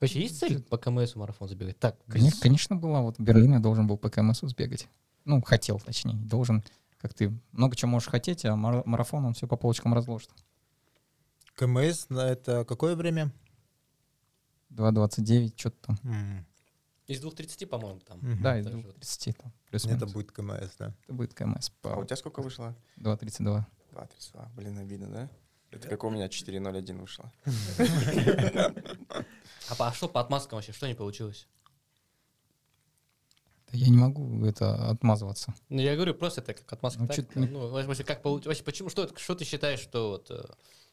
Вообще есть цель по КМСу марафон забегать? Так, без- Конечно, конечно, была. Вот в Берлине я должен был по КМСу сбегать. Ну, хотел, точнее. Должен, как ты много чего можешь хотеть, а мара- марафон он все по полочкам разложит. КМС, на это какое время? 2.29, что-то там. М, Из 2.30, по-моему, там. мгм. Да, из так же 2.30 там. Плюс Это будет КМС, да. Это будет КМС А у по тебя сколько вышло? 2.32. 2.32. Блин, обидно, да? Это как у меня 4.01 вышло. А, по- а что по отмазкам вообще? Что не получилось? Я не могу это отмазываться. Ну, я говорю, просто это как отмазка. Ну, так, не- ну, вообще, как получ- вообще, почему, что, что ты считаешь, что вот, э,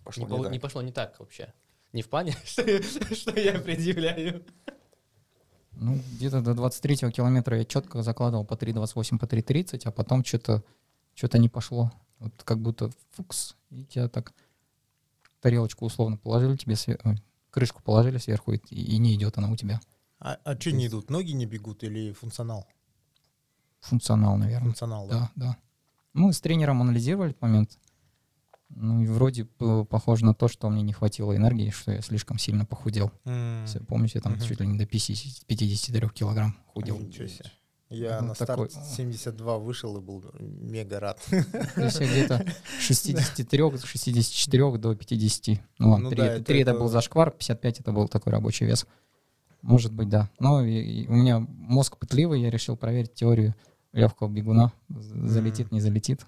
Пошло не, не так. не пошло не так вообще? Не в плане, что, что я предъявляю. Ну, где-то до 23 километра я четко закладывал по 3.28, по 3.30, а потом что-то что-то не пошло. Вот как будто фукс, и тебя так тарелочку условно положили тебе, све- ой, крышку положили сверху, и, и не идет она у тебя. А, а что не идут? Ноги не бегут или функционал? Функционал, наверное. Функционал, да? Да, да. Мы с тренером анализировали этот момент. Ну, и вроде похоже на то, что мне не хватило энергии, что я слишком сильно похудел. Если Помните, я там Мгм. чуть ли не до 50, 53 килограмм худел. Ничего себе. Я Ну, на такой, старт о. 72 вышел и был мега рад. То есть где-то 63, 64 до 50. Ну ладно, Ну 3, да, это, это- 3 это был зашквар, 55 это был такой рабочий вес. Может быть, да. Но и- и у меня мозг пытливый, я решил проверить теорию легкого бегуна. Залетит, не залетит.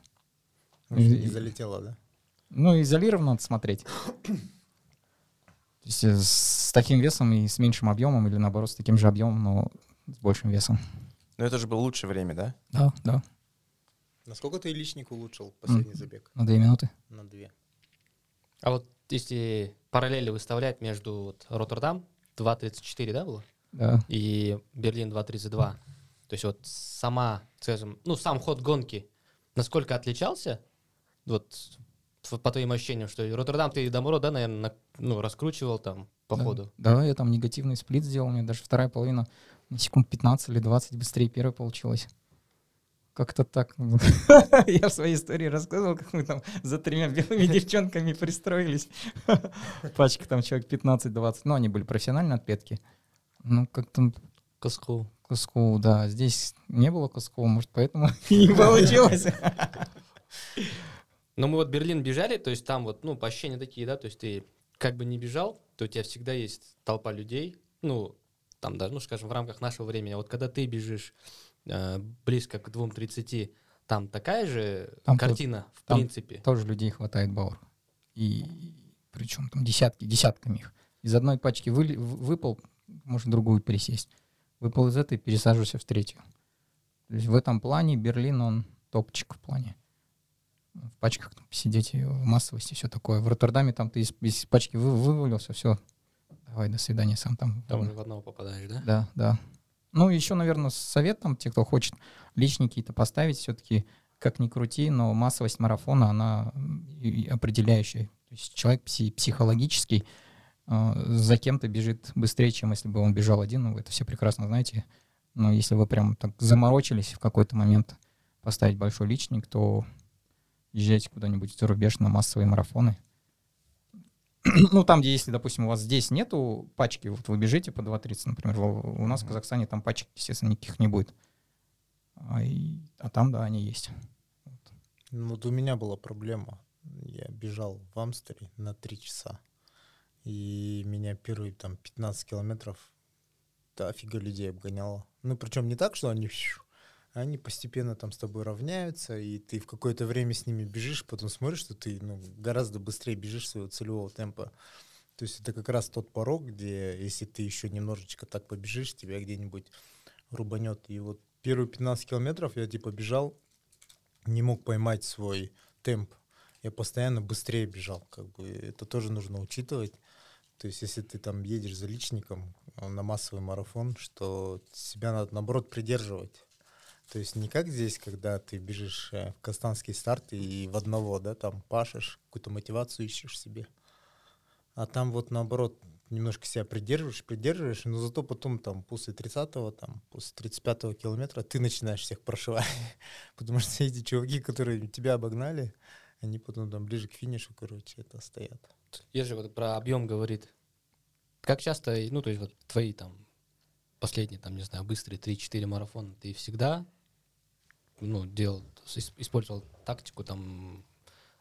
Не залетело, да? Ну, изолированно надо смотреть. То есть э, с таким весом и с меньшим объемом, или наоборот, с таким же объемом, но с большим весом. Но это же было лучшее время, да? Да, да, Насколько ты личник улучшил последний забег? на две минуты. На две. А вот если параллели выставлять между вот, Роттердам 2.34, да, было? Да. И Берлин 2.32. То есть вот сама, скажем, ну, сам ход гонки, насколько отличался? Вот по твоим ощущениям, что и Роттердам ты, наоборот, да, наверное, ну, раскручивал там по да. ходу. Да, я там негативный сплит сделал, у меня даже вторая половина на секунд 15 или 20 быстрее первой получилась. Как-то так. Я в своей истории рассказывал, как мы там за тремя белыми девчонками пристроились. Пачка там человек 15-20. Ну, они были профессиональные отпетки. Ну, как-то Коску. Куску, да. Здесь не было Куску, может, поэтому и не получилось. Но мы вот Берлин бежали, то есть там вот, ну, по ощущениям такие, да, то есть ты как бы не бежал, то у тебя всегда есть толпа людей, ну, там даже, ну, скажем, в рамках нашего времени. А вот когда ты бежишь э, близко к 2.30, там такая же Там картина, в там принципе. Тоже людей хватает Баур. И причем там десятки, десятками их. Из одной пачки выли- в- выпал, может другую пересесть. Выпал из этой, пересаживайся в третью. То есть в этом плане Берлин, он топчик в плане. В пачках там сидеть, и в массовости, все такое. В Роттердаме там ты из, из пачки вы, вывалился, все. Давай, до свидания, сам там. Там уже в одного попадаешь, да? Да, да. Ну, еще, наверное, совет там, те, кто хочет личные какие-то поставить, все-таки, как ни крути, но массовость марафона, она определяющая. То есть человек пси- психологический э, за кем-то бежит быстрее, чем если бы он бежал один, ну, вы это все прекрасно знаете. Но если вы прям так заморочились в какой-то момент поставить большой личник, то езжайте куда-нибудь за рубеж на массовые марафоны. ну, там, где, если, допустим, у вас здесь нету пачки, вот вы бежите по 2.30, например, у нас в Казахстане там пачек, естественно, никаких не будет. А, и- а там, да, они есть. Ну, вот у меня была проблема. Я бежал в Амстере на три часа. И меня первые там 15 километров да, офига людей обгоняло. Ну, причем не так, что они... Они постепенно там с тобой равняются, и ты в какое-то время с ними бежишь, потом смотришь, что ты ну, гораздо быстрее бежишь своего целевого темпа. То есть это как раз тот порог, где если ты еще немножечко так побежишь, тебя где-нибудь рубанет. И вот первые 15 километров я типа бежал, не мог поймать свой темп. Я постоянно быстрее бежал. Как бы это тоже нужно учитывать. То есть, если ты там едешь за личником э, на массовый марафон, что себя надо наоборот придерживать. То есть не как здесь, когда ты бежишь э, в Казахстанский старт и в одного, да, там пашешь, какую-то мотивацию ищешь себе. А там вот наоборот немножко себя придерживаешь, придерживаешь, но зато потом там после 30-го, там после 35-го километра ты начинаешь всех прошивать. Потому что эти чуваки, которые тебя обогнали, они потом там ближе к финишу, короче, это стоят. Ежи вот про объем говорит. Как часто, ну, то есть вот твои там последние, там, не знаю, быстрые 3-4 марафона, ты всегда, ну, делал, ис- использовал тактику там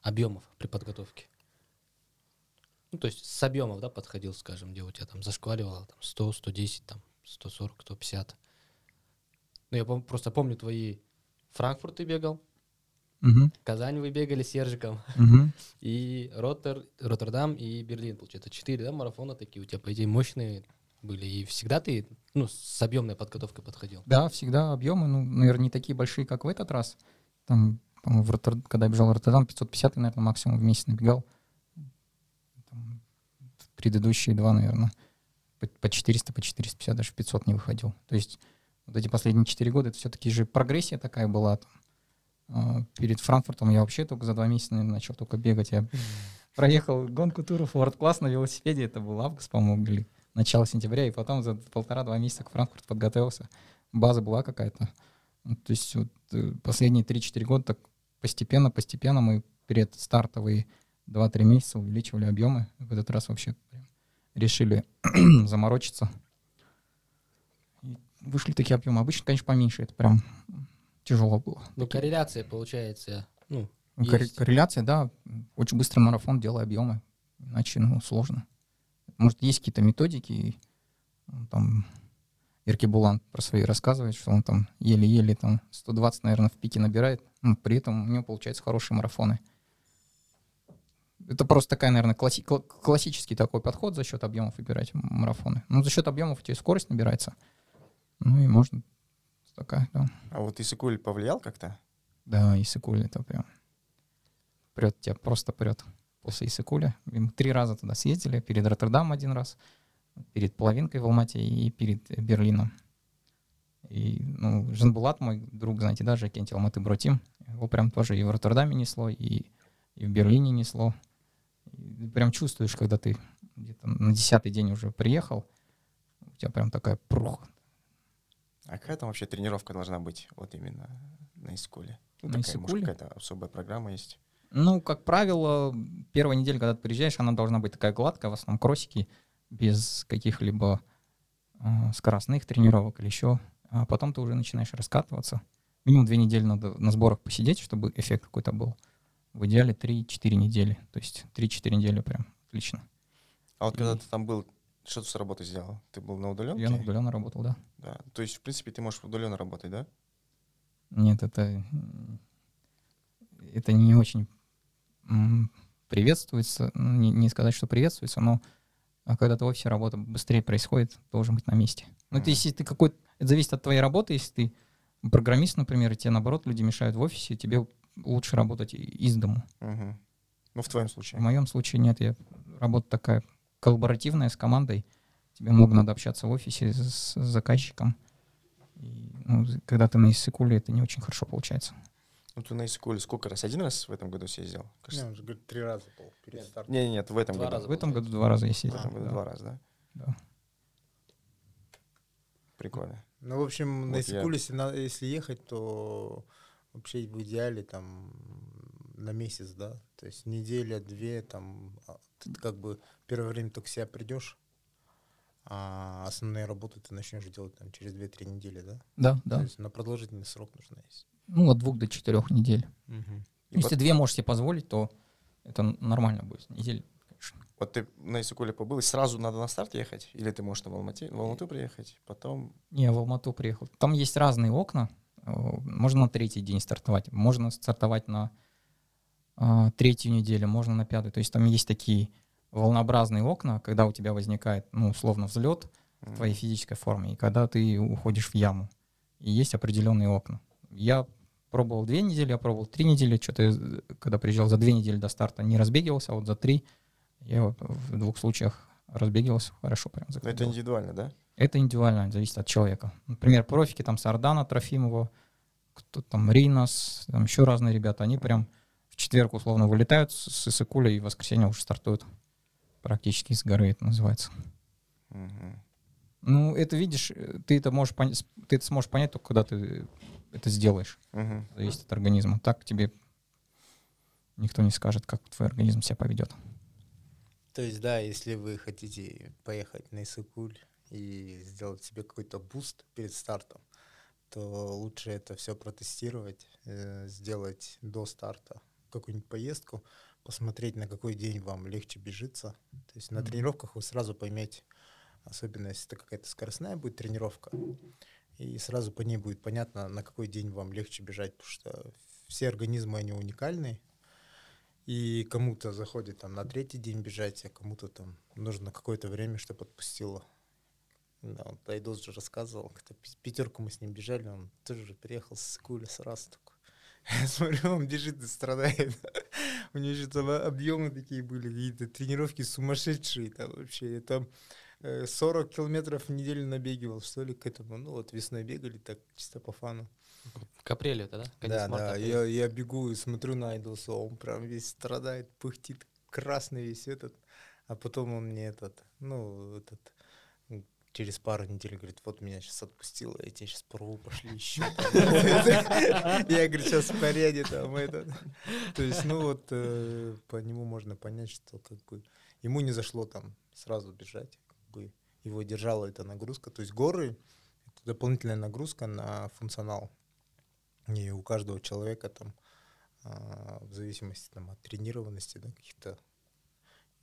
объемов при подготовке? Ну, то есть с объемов, да, подходил, скажем, где у тебя там зашкваливало там 100, 110, там 140, 150. Ну, я пом- просто помню твои Франкфурт ты бегал, Мгм, Казань вы бегали с Ержиком. мгм. И Роттер, Роттердам и Берлин, получается, четыре, да, марафона такие у тебя, по идее, мощные. Были. И всегда ты ну, с объемной подготовкой подходил. Да, всегда объемы, ну, наверное, не такие большие, как в этот раз. Там, в Роттерд- когда я бежал в Роттердам, 550, наверное, максимум в месяц набегал. Там, в предыдущие два, наверное, по, по 400, по 450, даже в 500 не выходил. То есть вот эти последние 4 года, это все-таки же прогрессия такая была. Там. А, Перед Франкфуртом я вообще только за два месяца наверное, начал только бегать. Я проехал гонку туров World класс на велосипеде, это был август, по-моему, начало сентября, и потом за полтора-два месяца к Франкфурту подготовился. База была какая-то. Ну, То есть вот э, последние 3-4 года так постепенно-постепенно мы перед стартовые 2-3 месяца увеличивали объемы. В этот раз вообще решили заморочиться. И вышли такие объемы. Обычно, конечно, поменьше. Это прям тяжело было. Ну, корреляция получается, ну, Ну, Есть. корреляция, да. Очень быстрый марафон, делай объемы. Иначе, ну, сложно. Может, есть какие-то методики. Там Ирки Булан про свои рассказывает, что он там еле-еле там 120, наверное, в пике набирает. но при этом у него получаются хорошие марафоны. Это просто такая, наверное, класси- кла- классический такой подход за счет объемов выбирать марафоны. Ну, за счет объемов у тебя скорость набирается. Ну, и можно такая, да. А вот Исыкуль повлиял как-то? Да, Исыкуль это прям прет тебя, просто прет после Исыкуля. И Мы три раза туда съездили, перед Роттердамом один раз, перед половинкой в Алмате и перед Берлином. И, ну, Жанбулат, мой друг, знаете, да, Жакенти Алматы Бротим, его прям тоже и в Роттердаме несло, и, и в Берлине несло. И прям чувствуешь, когда ты где-то на десятый день уже приехал, у тебя прям такая прух. А какая там вообще тренировка должна быть вот именно на Искуле? Ну, На такая, может, Исыкуле? какая-то особая программа есть? Ну, как правило, первая неделя, когда ты приезжаешь, она должна быть такая гладкая, в основном кроссики, без каких-либо э, скоростных тренировок или еще. А потом ты уже начинаешь раскатываться. Минимум две недели надо на сборах посидеть, чтобы эффект какой-то был. В идеале 3-4 недели. То есть 3-4 недели прям отлично. А вот когда И- ты там был, что ты с работы сделал? Ты был на удаленке? Я на удаленно работал, да. Да. То есть, в принципе, ты можешь удаленно работать, да? Нет, это, это не очень приветствуется. Ну, Не, не сказать, что приветствуется, но а когда ты в офисе работа быстрее происходит, должен быть на месте. Ну, это если ты какой это зависит от твоей работы. Если ты программист, например, и тебе, наоборот, люди мешают в офисе, тебе лучше работать из дому. Мгм. Ну, в твоем В случае. моем случае нет. Я, работа такая коллаборативная с командой. Тебе много надо общаться в офисе с, с заказчиком. И, ну, когда ты на Иссыкуле, это не очень хорошо получается. Ну, ты на Искуле сколько раз? Один раз в этом году съездил? Не, Кажется. он же говорит, три раза был перед стартом. Не, не, нет, в этом Два году. раза. В этом году два раза я В съездил. этом году да. два раза, да? Да. Прикольно. Ну, в общем, на Вот я- если, ехать, то вообще в идеале там на месяц, да. То есть неделя, две, там, а, ты как бы первое время только себя придешь, а основные работы ты начнешь делать там через 2-3 недели, да? Да, То да. есть на продолжительный срок нужно есть. Ну, от двух до четырех недель. И Если вот, две можешь себе позволить, то это нормально будет. Недель, конечно. вот ты на Исыкуле побыл, и сразу надо на старт ехать? Или ты можешь на Алмате, в Алмату приехать, потом... Не, в Алмату приехал. Там есть разные окна. Э, Можно на третий день стартовать. Можно стартовать на а, третью неделю, можно на пятую. То есть там есть такие волнообразные окна, когда у тебя возникает, ну, условно, взлет в твоей физической форме, и когда ты уходишь в яму. И есть определенные окна. Я пробовал две недели, я пробовал три недели. Что-то, когда приезжал за две недели до старта, не разбегивался, а вот за три я вот в двух случаях разбегивался хорошо. Прям это индивидуально, да? Это индивидуально, зависит от человека. Например, профики, там Сардана, Трофимова, кто там Ринос, там еще разные ребята, они прям в четверг условно вылетают с, Исыкуля и в воскресенье уже стартуют. Практически с горы это называется. Мгм. Ну, это видишь, э, ты это можешь понять, ты это сможешь понять только когда ты это сделаешь. Мгм. Зависит от организма. Так тебе никто не скажет, как твой организм себя поведет. То есть, да, если вы хотите поехать на Иссык-Куль и сделать себе какой-то boost перед стартом, то лучше это все протестировать, э, сделать до старта какую-нибудь поездку, посмотреть, на какой день вам легче бежится. То есть на Мгм. тренировках вы сразу поймете, особенно если это какая-то скоростная будет тренировка, и сразу по ней будет понятно, на какой день вам легче бежать, потому что все организмы, они уникальные, и кому-то заходит там на третий день бежать, а кому-то там нужно какое-то время, чтобы отпустило. Да, вот Айдос же рассказывал, как пятерку мы с ним бежали, он тоже же приехал с Куля сразу такой. Я смотрю, он бежит и страдает. У него же там объемы такие были, какие-то тренировки сумасшедшие там вообще. Там 40 километров в неделю набегивал, что ли, к этому. Ну, вот весной бегали так, чисто по фану. К апрелю это, да? Конец да, да, я, я бегу и смотрю на Айдоса, он прям весь страдает, пыхтит, красный весь этот. А потом он мне этот, ну, этот, через пару недель говорит, вот меня сейчас отпустило, я тебя сейчас порву, пошли еще. Я говорю, сейчас в порядке там этот. То есть, ну вот, э, по нему можно понять, что как бы ему не зашло там сразу бежать, бы его держала эта нагрузка. То есть горы — это дополнительная нагрузка на функционал. И у каждого человека там а, в зависимости там, от тренированности, да, каких-то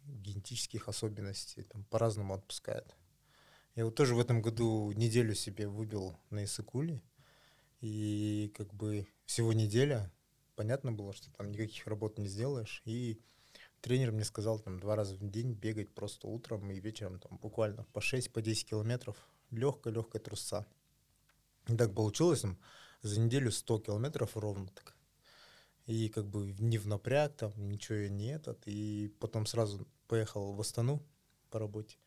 генетических особенностей, там по-разному отпускает. Я вот тоже в этом году неделю себе выбил на Исыкуле, и как бы всего неделя, понятно было, что там никаких работ не сделаешь, и тренер мне сказал там два раза в день бегать просто утром и вечером там буквально по 6 по 10 километров легкая-легкая трусца. И так получилось там за неделю 100 километров ровно так. И как бы не в напряг, там ничего я не этот. И потом сразу поехал в Астану по работе.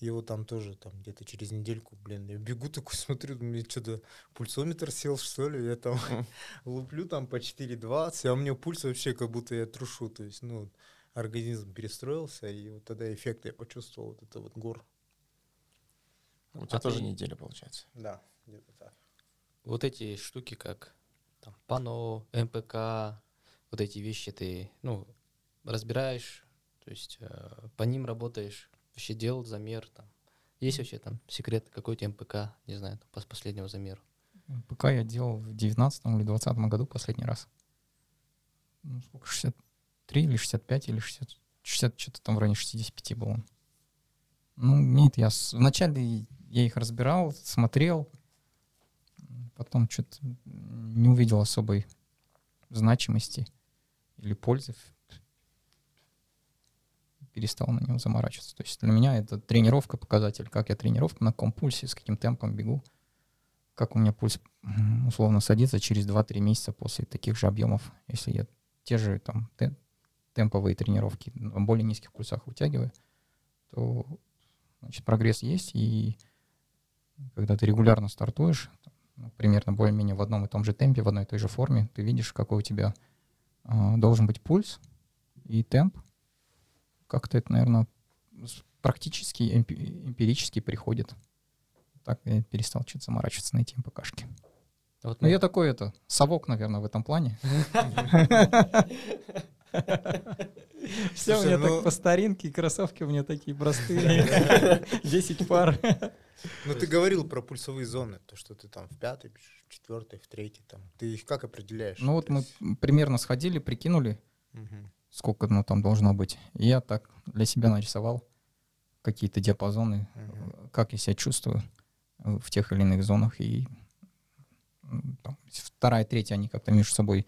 Его там тоже, там где-то через недельку, блин, я бегу такой, смотрю, мне что-то пульсометр сел, что ли, я там луплю там по 4,20, а у меня пульс вообще как будто я трушу, то есть, ну, организм перестроился, и вот тогда эффект я почувствовал, вот это вот гор. У тебя а тоже ты... неделя, получается? Да, где-то так. Вот эти штуки, как там, пано, МПК, вот эти вещи ты, ну, разбираешь, то есть э, по ним работаешь, вообще делал замер там? Есть вообще там секрет какой-то МПК, не знаю, там, по последнему замеру? МПК я делал в 19 или 20 году последний раз. Ну, сколько, 63 или 65 или 60, 60 что-то там в районе 65 было. Ну, нет, я с, вначале я их разбирал, смотрел, потом что-то не увидел особой значимости или пользы перестал на него заморачиваться. То есть для меня это тренировка, показатель, как я тренировка, на каком пульсе, с каким темпом бегу, как у меня пульс условно садится через 2-3 месяца после таких же объемов, если я те же там темповые тренировки на более низких пульсах вытягиваю, то значит, прогресс есть, и когда ты регулярно стартуешь, ну, примерно более-менее в одном и том же темпе, в одной и той же форме, ты видишь, какой у тебя э, должен быть пульс и темп, как-то это, наверное, практически эмпирически приходит. Так я перестал что-то заморачиваться на эти МПКшки. Вот ну, я такой это, совок, наверное, в этом плане. Все у меня так ну по старинке, кроссовки у меня такие простые. 10 пар. Ну, ты говорил про пульсовые зоны, то, что ты там в пятой, в четвертой, в третьей, там. Ты их как определяешь? Ну, вот мы примерно сходили, прикинули сколько ну, там должно быть. И я так для себя нарисовал какие-то диапазоны, как я себя чувствую в тех или иных зонах. И там, вторая, третья, они как-то между собой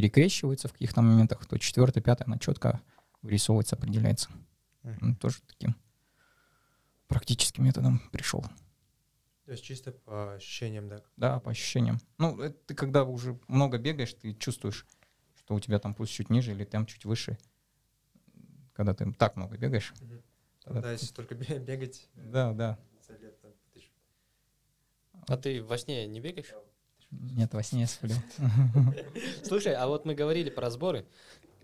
перекрещиваются в каких-то моментах, то четвертая, пятая, она четко вырисовывается, определяется. Mm-hmm. Ну, тоже таким практическим методом пришел. То есть чисто по ощущениям, да? Да, по ощущениям. Ну, это ты когда уже много бегаешь, ты чувствуешь что у тебя там пульс чуть ниже или темп чуть выше, когда ты так много бегаешь. Угу. Тогда да, если только бегать. Да, да. А ты во сне не бегаешь? Нет, во сне я сплю. Слушай, а вот мы говорили про сборы.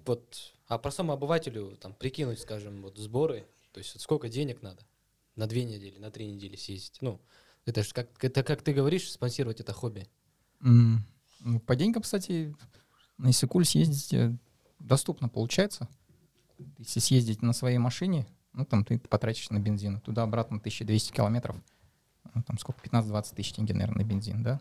Вот, а простому обывателю там прикинуть, скажем, вот сборы, то есть вот сколько денег надо на две недели, на три недели съездить. Ну, это же как, это как ты говоришь, спонсировать это хобби. Mm. По деньгам, кстати, на Исыкуль съездить э, доступно получается. Если съездить на своей машине, ну, там ты потратишь на бензин. Туда-обратно 1200 километров. Ну, там сколько? 15-20 тысяч тенге, наверное, на бензин, да?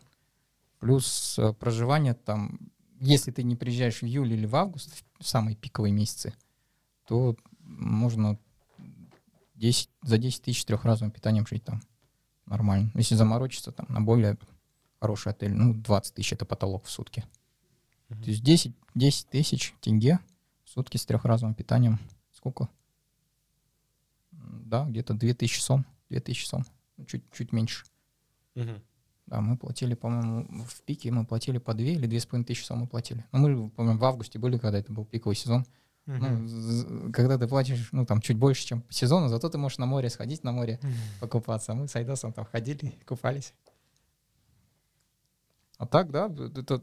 Плюс э, проживание там, если ты не приезжаешь в июле или в август, в самые пиковые месяцы, то можно 10, за 10 тысяч трехразовым питанием жить там нормально. Если заморочиться там на более хороший отель, ну, 20 тысяч это потолок в сутки. Mm-hmm. То есть 10, 10 тысяч тенге в сутки с трехразовым питанием. Сколько? Да, где-то 2000 сом. 2000 сом. чуть, чуть меньше. Мгм. Да, мы платили, по-моему, в пике мы платили по 2 или 2,5 тысячи часов мы платили. Но мы, по-моему, в августе были, когда это был пиковый сезон. Ну, з- когда ты платишь, ну, там, чуть больше, чем по сезону, зато ты можешь на море сходить, на море покупаться. А мы с Айдосом там ходили, купались. А так, да, это,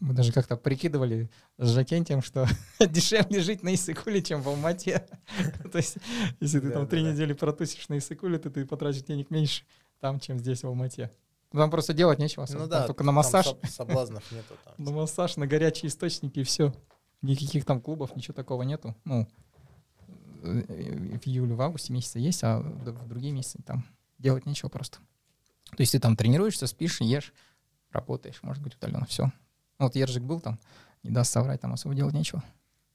мы даже как-то прикидывали с Жакентием, что дешевле жить на Иссыкуле, чем в Алмате. То есть, если ты там три недели протусишь на Иссыкуле, то ты потратишь денег меньше там, чем здесь, в Алмате. Там просто делать нечего. особо. Ну Там да, только на там массаж, соб- соблазнов нету там. на массаж, на горячие источники и все. Никаких там клубов, ничего такого нету. Ну, в июле, в августе месяце есть, а в другие месяцы там делать нечего просто. То есть ты там тренируешься, спишь, ешь, работаешь, может быть, удаленно, все. Вот Ержик был там, не даст соврать, там особо делать нечего.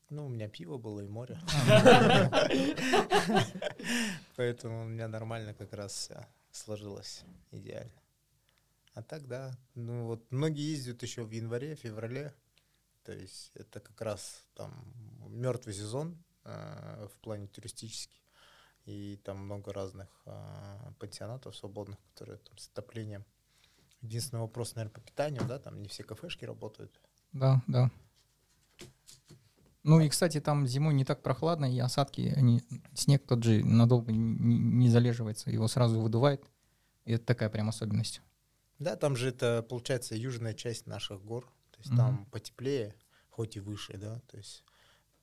Ну, у меня пиво было и море. А, Поэтому у меня нормально как раз сложилось идеально. А так, да. Ну вот многие ездят еще в январе, феврале. То есть это как раз там мертвый сезон э, в плане туристический. И там много разных э, пансионатов свободных, которые там с отоплением. Единственный вопрос, наверное, по питанию, да, там не все кафешки работают. Да, да. Ну и, кстати, там зимой не так прохладно, и осадки, они, снег тот же надолго не, не залеживается, его сразу выдувает. И это такая прям особенность. Да, там же это, получается, южная часть наших гор. То есть Мгм. там потеплее, хоть и выше, да. То есть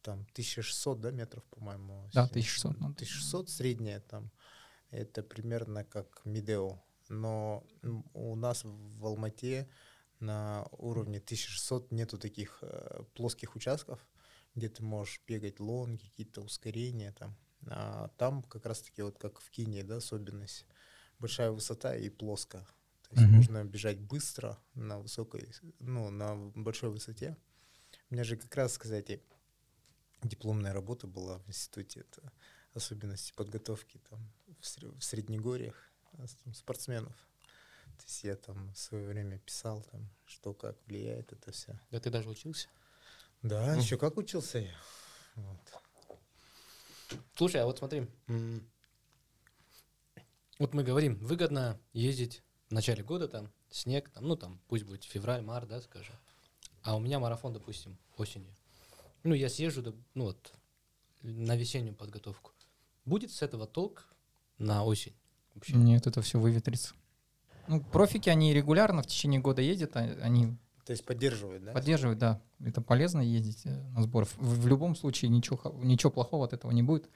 там 1600, да, метров, по-моему. Да, если- 1600, ну, 1600 средняя там. Это примерно как Медео. Но у нас в Алмате на уровне 1600 нету таких э, плоских участков, где ты можешь бегать лонги, какие-то ускорения там. А там как раз-таки вот как в Кении, да, особенность. Большая высота и плоско. То есть Мгм. нужно бежать быстро на высокой, ну, на большой высоте. У меня же как раз, кстати, дипломная работа была в институте. Это особенности подготовки там в, сре- в Среднегорьях а, там, спортсменов. То есть я там в свое время писал, там, что как влияет это все. Да ты даже учился? Да, Мгм. еще как учился я. Вот. Слушай, а вот смотри, вот мы говорим, выгодно ездить в начале года, там, снег, там, ну, там, пусть будет февраль, март, да, скажем. А у меня марафон, допустим, осенью. Ну, я съезжу, да, ну, вот, на весеннюю подготовку. Будет с этого толк на осень? Вообще? Нет, это все выветрится. Ну, профики, они регулярно в течение года ездят, а- они То есть поддерживают, да? поддерживают, да. Это полезно ездить э, на сбор. В, в любом случае ничего, ничего плохого от этого не будет.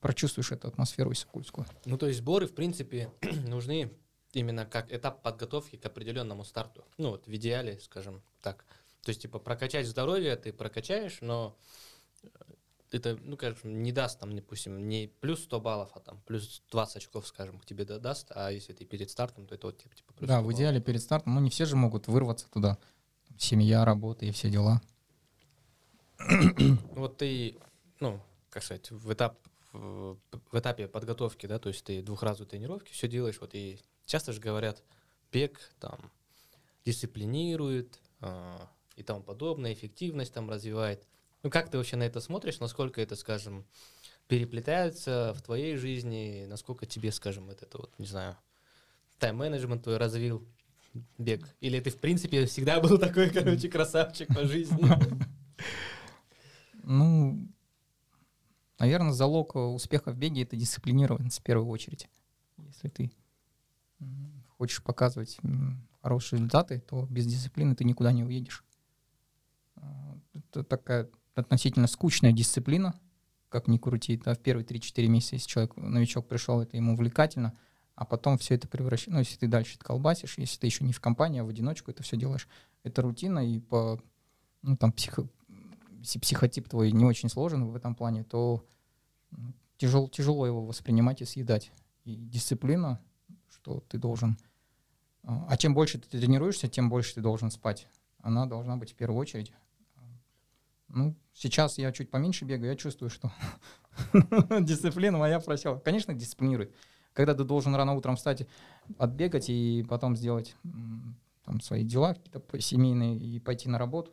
Прочувствуешь эту атмосферу иссыкульскую. Ну, то есть сборы, в принципе, нужны именно как этап подготовки к определенному старту. Ну, вот в идеале, скажем так. То есть, типа, прокачать здоровье ты прокачаешь, но э, это, ну, скажем, не даст там, допустим, не плюс 100 баллов, а там плюс 20 очков, скажем, к тебе да- даст, а если ты перед стартом, то это вот тебе, типа, плюс да, 100 в баллов. идеале перед стартом, но не все же могут вырваться туда. Семья, работа и все дела. Вот ты, ну, как сказать, в, этап, в, этапе подготовки, да, то есть ты двухразовые тренировки, все делаешь, вот и часто же говорят, бег там дисциплинирует а, и тому подобное, эффективность там развивает. Ну, как ты вообще на это смотришь, насколько это, скажем, переплетается в твоей жизни, насколько тебе, скажем, это, это вот, не знаю, тайм-менеджмент твой развил бег? Или ты, в принципе, всегда был такой, короче, красавчик по жизни? Ну, наверное, залог э, успеха в беге — это дисциплинированность в первую очередь. Если ты хочешь показывать хорошие результаты, то без дисциплины ты никуда не уедешь. А, Это такая относительно скучная дисциплина, как ни крути. Да, в первые 3-4 месяца, если человек, новичок пришел, это ему увлекательно, а потом все это превращается, ну, если ты дальше это колбасишь, если ты еще не в компании, а в одиночку это все делаешь, это рутина, и по, ну, там, психо, психотип твой не очень сложен в этом плане, то тяжело, тяжело его воспринимать и съедать. И дисциплина, что ты должен... а а чем больше ты тренируешься, тем больше ты должен спать. Она должна быть в первую очередь. Ну, сейчас я чуть поменьше бегаю, я чувствую, что дисциплина моя просела. Конечно, дисциплинирует. Когда ты должен рано утром встать, отбегать и потом сделать там, свои дела какие-то семейные и пойти на работу,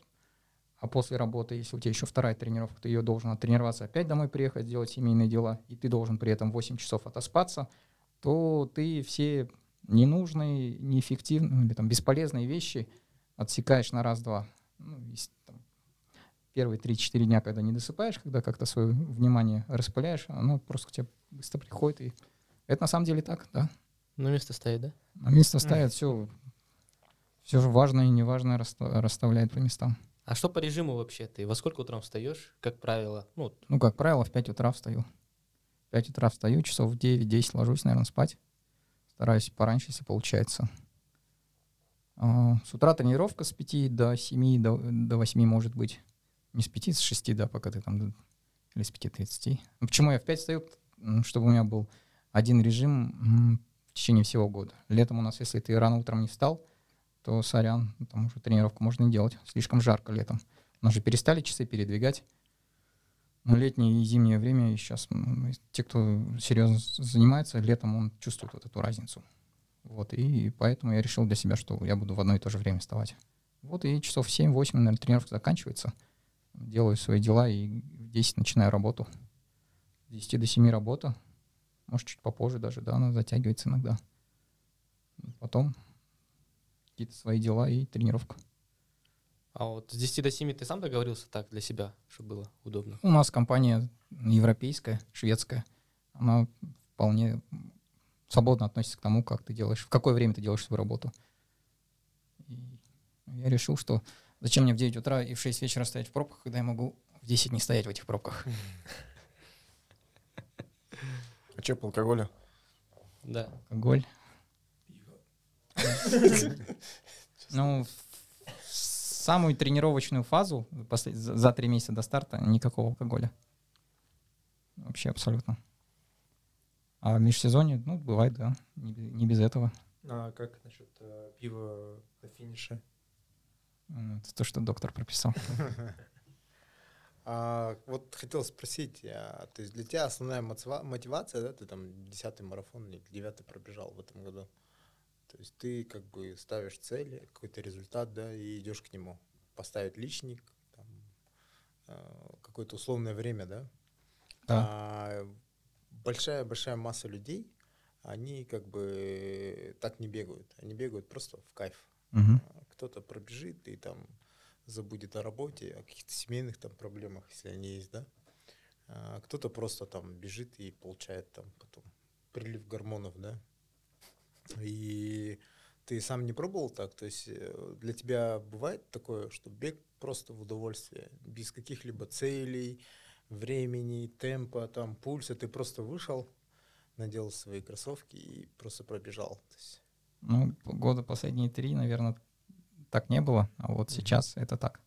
а после работы, если у тебя еще вторая тренировка, ты ее должен оттренироваться, опять домой приехать, сделать семейные дела, и ты должен при этом 8 часов отоспаться, то ты все ненужные, неэффективные или там бесполезные вещи отсекаешь на раз-два. Ну, если, там, первые 3-4 дня, когда не досыпаешь, когда как-то свое внимание распыляешь, оно просто к тебе быстро приходит. И это на самом деле так, да. Ну, место стоит, да? На место ставят все, все же важное и неважное расста- расставляет по местам. А что по режиму вообще? Ты во сколько утром встаешь, как правило? Ну, Ну, как правило, в 5 утра встаю. В 5 утра встаю, часов в 9-10 ложусь, наверное, спать. Стараюсь пораньше, если получается. А, С утра тренировка с 5 до 7, до, до 8 может быть. Не с 5, с 6, да, пока ты там... Или с 5.30. Ну, Почему я в 5 встаю? Чтобы у меня был один режим в течение всего года. Летом у нас, если ты рано утром не встал, то сорян, ну, там уже тренировку можно не делать. Слишком жарко летом. Нас же перестали часы передвигать. Но летнее и зимнее время, и сейчас м, те, кто серьезно занимается, летом он чувствует вот эту разницу. Вот, и поэтому я решил для себя, что я буду в одно и то же время вставать. Вот и часов в 7-8, наверное, тренировка заканчивается. Делаю свои дела и в 10 начинаю работу. С 10 до 7 работа. Может, чуть попозже даже, да, она затягивается иногда. Потом какие-то свои дела и тренировка. а вот с 10 до 7 ты сам договорился так для себя, чтобы было удобно? У нас компания европейская, шведская. Она вполне свободно относится к тому, как ты делаешь, в какое время ты делаешь свою работу. И я решил, что зачем мне в 9 утра и в 6 вечера стоять в пробках, когда я могу в 10 не стоять в этих пробках. А что по алкоголю? Да. Алкоголь. Ну, самую тренировочную фазу за три месяца до старта никакого алкоголя. Вообще абсолютно. А в межсезонье, ну, бывает, да, не бе- не без этого. А как насчет э, пива на финише? М, Это то, что доктор прописал. А, вот хотел спросить, а, то есть для тебя основная мотива- мотивация, да, ты там десятый марафон или девятый пробежал в этом году. То есть ты как бы ставишь цели, какой-то результат, да, и идешь к нему. Поставить личник, там, а, какое-то условное время, да. Да. А большая-большая масса людей, они как бы так не бегают. Они бегают просто в кайф. А, Кто-то пробежит и там забудет о работе, о каких-то семейных там проблемах, если они есть, да. А кто-то просто там бежит и получает там потом прилив гормонов, да. И ты сам не пробовал так? То есть э, для тебя бывает такое, что бег просто в удовольствие, без каких-либо целей, времени, темпа, там, пульса, ты просто вышел, надел свои кроссовки и просто пробежал. То есть Ну, года последние три, наверное, так не было, а вот Мгм. сейчас это так.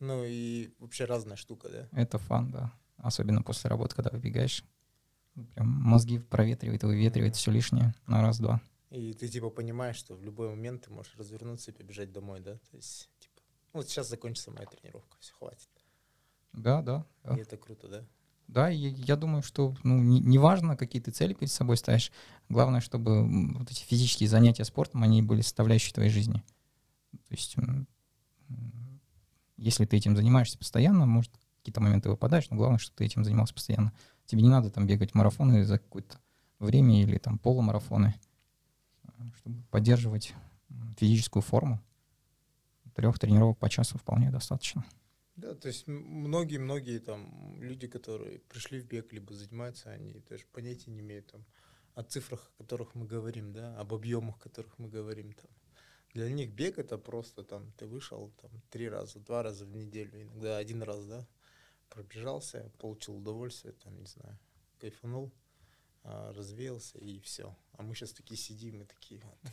Ну и вообще разная штука, да? Это фан, да. Особенно после работы, когда выбегаешь. Прям мозги проветривает, выветривает все лишнее на раз-два. И ты типа понимаешь, что в любой момент ты можешь развернуться и побежать домой, да? То есть, типа, ну, вот сейчас закончится моя тренировка, все, хватит. Да, да. да. И это круто, да? Да, и я думаю, что ну, не- неважно, какие ты цели перед собой ставишь, главное, чтобы вот эти физические занятия спортом, они были составляющей твоей жизни. То есть, если ты этим занимаешься постоянно, может, какие-то моменты выпадаешь, но главное, чтобы ты этим занимался постоянно. Тебе не надо там бегать марафоны за какое-то время или там полумарафоны, чтобы поддерживать физическую форму. Трех тренировок по часу вполне достаточно. Да, то есть многие-многие там люди, которые пришли в бег, либо занимаются, они даже понятия не имеют там о цифрах, о которых мы говорим, да, об объемах, о которых мы говорим там. Для них бег это просто там ты вышел там три раза, два раза в неделю, иногда один раз, да, пробежался, получил удовольствие, там, не знаю, кайфанул, а, развеялся и все. А мы сейчас такие сидим и такие вот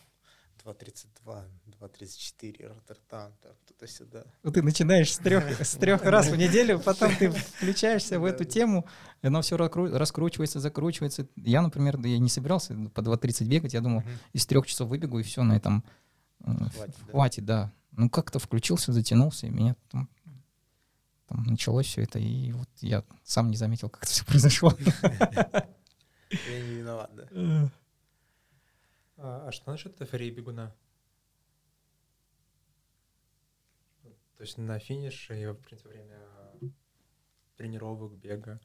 2.32, 2.34, Роттердам, там, туда-сюда. Ну, Ты начинаешь с трех, с трех раз в неделю, потом ты включаешься в эту тему, и оно все раскручивается, закручивается. Я, например, я не собирался по 2.30 бегать, я думал, из трех часов выбегу, и все, на этом э, Хватит, хватит, да. Ну, как-то включился, затянулся, и меня там, там началось все это, и вот я сам не заметил, как это все произошло. Я не виноват, да. А, а что насчет эйфории бегуна? То есть на финише и, в принципе, время тренировок, бега,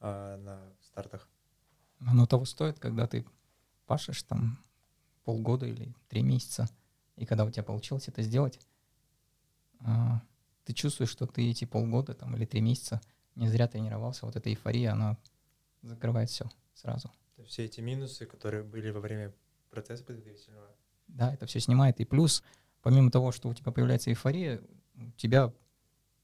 а на стартах. Оно того стоит, когда ты пашешь там полгода или три месяца, и когда у тебя получилось это сделать, а, ты чувствуешь, что ты эти полгода там, или три месяца не зря тренировался, вот эта эйфория, она закрывает все сразу. Все эти минусы, которые были во время процесса подготовительного, Да, это все снимает. И плюс, помимо того, что у тебя появляется эйфория, у тебя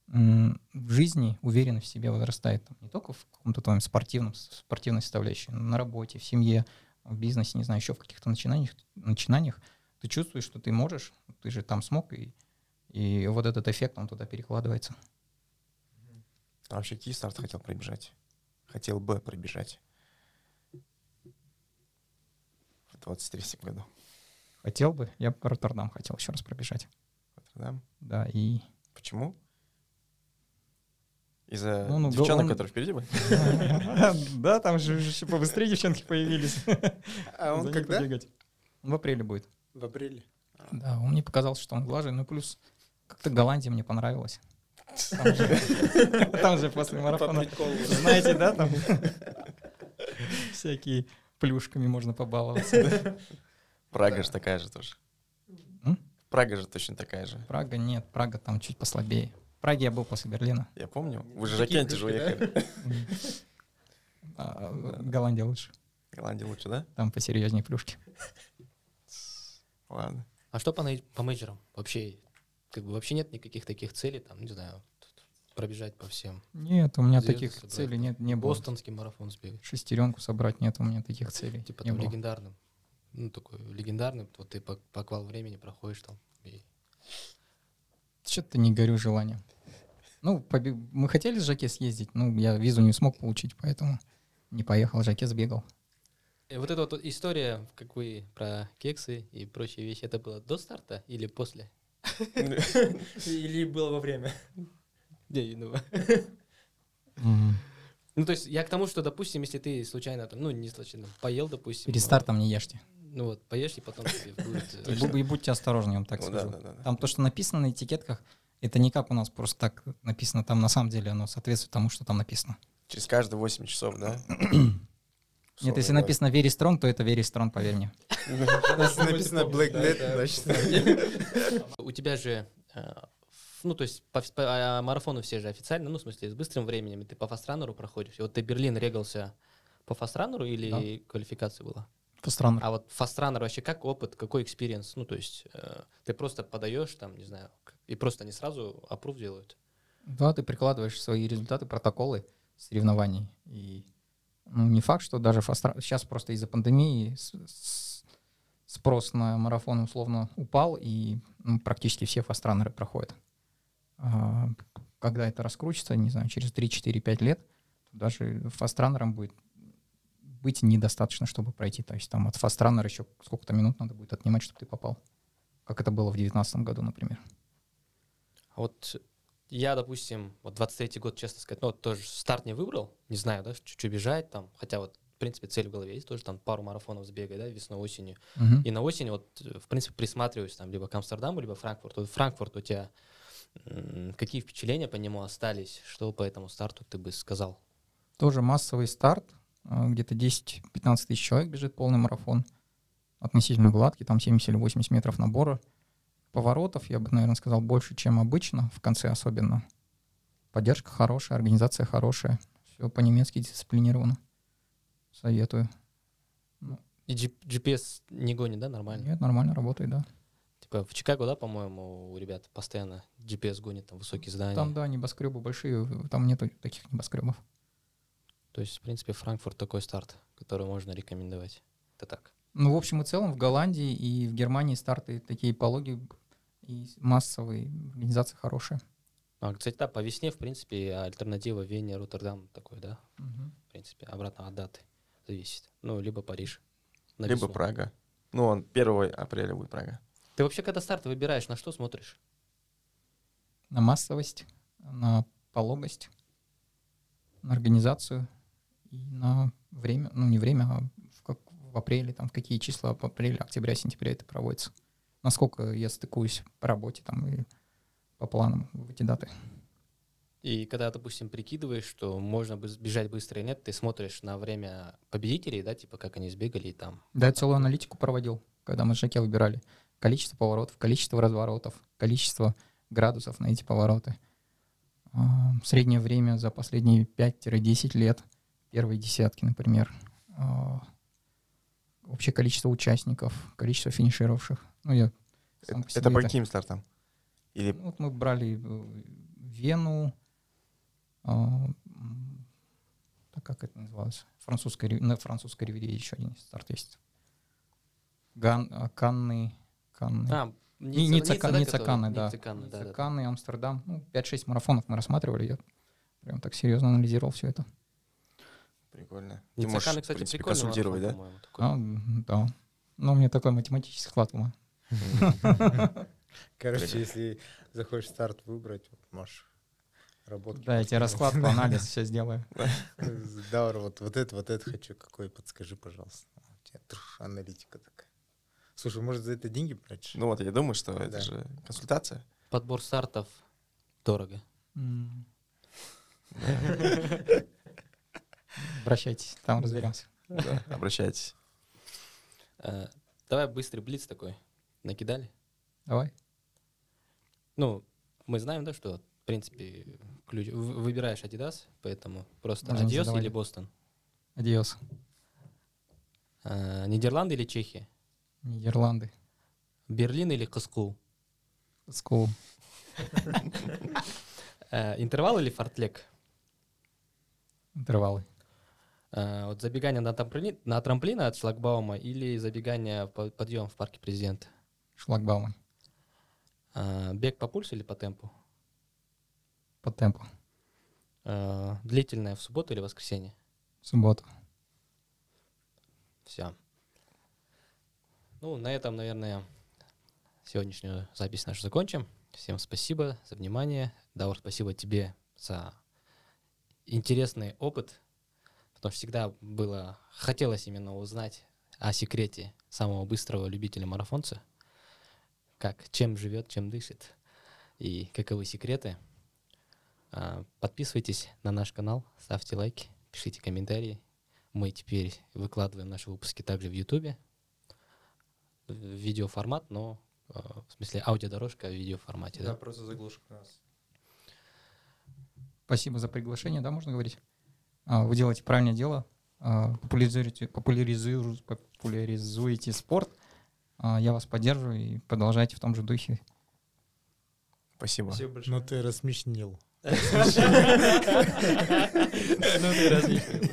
в жизни уверенность в себе возрастает. Там, не только в каком-то твоем спортивном, спортивной составляющей, но на работе, в семье, в бизнесе, не знаю, еще в каких-то начинаниях, начинаниях. Ты чувствуешь, что ты можешь, ты же там смог, и, и вот этот эффект, он туда перекладывается. А вообще какие старты хотел пробежать? Хотел бы пробежать. В 23 году. Хотел бы, я бы Роттердам хотел еще раз пробежать. Роттердам. Да, и Почему? Из-за Ну, ну, девчонок, он- которые впереди были? Да, там же еще побыстрее девчонки появились. А он когда? В апреле будет. В апреле. Да, он мне показался, что он глажен. Ну, плюс как-то Голландия мне понравилась. Там же, там же после По марафона, знаете, да, там всякие плюшками можно побаловаться. Прага же такая же тоже. Прага же точно такая же. Прага нет, Прага там чуть послабее. В Праге я был после Берлина. Я помню. Вы же Жакенте же уехали. А, Да. Голландия лучше. Голландия лучше, да? Там посерьезнее плюшки. Ладно. А что по, по мейджорам? Вообще, как бы вообще нет никаких таких целей, там, не знаю, пробежать по всем. Нет, у меня Звезды таких собрать. целей нет, не было. Бостонский марафон сбегать. Шестеренку собрать нет у меня таких целей. Типа не там было. легендарным. Ну, такой легендарный, вот ты по, по квал времени проходишь там. и- Что-то не горю желанием. Ну, побе- мы хотели с Жаке съездить, ну, я визу не смог получить, поэтому не поехал. Жаке сбегал. И вот эта вот история, как вы про кексы и прочие вещи, это было до старта или после? Или было во время? Не, ну, Ну, то есть я к тому, что, допустим, если ты случайно, там, ну, не случайно, поел, допустим. Перед стартом не ешьте. Ну вот, поешь, и потом тебе будет... э, И, бу- и будьте осторожны, я вам так скажу. Там то, что написано на этикетках, это не как у нас просто так написано. Там на самом деле оно соответствует тому, что там написано. Через каждые 8 часов, да? Нет, если написано very strong, то это very strong, поверь мне. Если написано Black Death, значит... У тебя же, э, ну, то есть по, а, марафону все же официально, ну, в смысле, с быстрым временем, ты по фастранеру проходишь. И вот ты Берлин регался по фастранеру или квалификация была? Странно. А вот fast runner вообще как опыт, какой experience? Ну, то есть э, ты просто подаешь там, не знаю, и просто они сразу approve делают. Да, ты прикладываешь свои результаты, протоколы соревнований. И ну, не факт, что даже fast ru... сейчас просто из-за пандемии спрос на марафон условно упал, и ну, практически все fast runner ы проходят. А, когда это раскрутится, не знаю, через 3-4-5 лет, даже фастранерам будет быть недостаточно, чтобы пройти. То есть там от фастранера еще сколько-то минут надо будет отнимать, чтобы ты попал. Как это было в 2019 году, например. А вот я, допустим, вот 23-й год, честно сказать, ну, вот тоже старт не выбрал, не знаю, да, чуть-чуть бежать там, хотя вот, в принципе, цель в голове есть, тоже там пару марафонов сбегать, да, весной, осенью. Мгм. И на осень вот, э, в принципе, присматриваюсь там либо к Амстердаму, либо Франкфурту. Вот Франкфурт у тебя какие впечатления по нему остались? Что по этому старту ты бы сказал? Тоже массовый старт, а, где-то 10-15 тысяч человек бежит полный марафон. Относительно гладкий, там 70 или 80 метров набора. Поворотов, я бы, наверное, сказал, больше, чем обычно, в конце особенно. Поддержка хорошая, организация хорошая. Все по-немецки дисциплинировано. Советую. И G- GPS не гонит, да, нормально? Нет, нормально работает, да. Типа в Чикаго, да, по-моему, у ребят постоянно GPS гонит, там высокие здания. Там, да, небоскребы большие, там нету таких небоскребов. То есть, в принципе, Франкфурт такой старт, который можно рекомендовать. Это так. Ну, в общем и целом, в Голландии и в Германии старты такие пологи и массовые, организация хорошая. А, кстати, да, по весне, в принципе, альтернатива Вене, Роттердам такой, да, в принципе, обратно от даты зависит. Ну, либо Париж. на Либо весну. Прага. Ну, он 1 апреля будет Прага. Ты вообще, когда старт выбираешь, на что смотришь? на массовость, на пологость, на организацию и на время, ну не время, а в, как, в апреле, там в какие числа в апреле, октября, сентября это проводится. Насколько я стыкуюсь по работе там и по планам в эти даты. И когда, допустим, прикидываешь, что можно бы бежать быстро или нет, ты смотришь на время победителей, да, типа как они сбегали и там. Да, я целую аналитику проводил, когда мы Жаке выбирали. Количество поворотов, количество разворотов, количество градусов на эти повороты. А, Среднее время за последние 5-10 лет, первые десятки, например. А, Общее количество участников, количество финишировавших. Ну, я сам по Это по каким стартам? Или Ну, Вот мы брали э, Вену, а, так как это называлось? Французская, на французской ривьере еще один старт есть. Ган, а, Канны, Канны. А, Ни- Ницца, Кан- да, Ницца, Канны, да. Ницца, Канны, да, Ницца, да, да. Канны, Амстердам. Ну, 5-6 марафонов мы рассматривали. Я прям так серьезно анализировал все это. прикольно. Ницца, можешь, Канны, кстати, принципе, консультировать, да? марафон, по-моему, такой. А, да. Ну, у меня такой математический склад ума. Короче, если захочешь старт выбрать, вот можешь работать. Да, я тебе расклад по анализу все сделаю. Даур, вот, вот это, вот это хочу, какой, подскажи, пожалуйста. У тебя трш, аналитика такая. Слушай, может, за это деньги брать? Ну вот, я думаю, что это Да. же консультация. Подбор стартов дорого. Обращайтесь, там разберемся. Да, Обращайтесь. Э, Давай быстрый блиц такой. Накидали? Давай. Ну, мы знаем, да, что, в принципе, ключ... выбираешь Adidas, поэтому просто Можно Adios задавать. или Бостон? Адиос. Э, Нидерланды или Чехия? Нидерланды. Берлин или Каскул? School. Э, Интервал или фортлек? Интервалы. Э, Вот забегание на трамплин, на трамплин от шлагбаума или забегание по подъем в парке президента? Шлагбаумы. Э, Бег по пульсу или по темпу? По темпу. Э, Длительное в субботу или воскресенье? В субботу. Все. Ну, на этом, наверное, сегодняшнюю запись нашу закончим. Всем спасибо за внимание. Даур, спасибо тебе за интересный опыт, потому что всегда было, хотелось именно узнать о секрете самого быстрого любителя-марафонца, как, чем живет, чем дышит и каковы секреты. А, Подписывайтесь на наш канал, ставьте лайки, пишите комментарии. Мы теперь выкладываем наши выпуски также в Ютубе. В видеоформат, но э, в смысле аудиодорожка в видеоформате, Да, да? просто заглушка нас. Спасибо за приглашение, да, можно говорить? А, Вы делаете правильное дело, а, популяризуете, популяризуете, популяризуете спорт. А, Я вас поддерживаю и продолжайте в том же духе. Спасибо. Спасибо большое. Ну ты рассмешнил. Ну ты различный.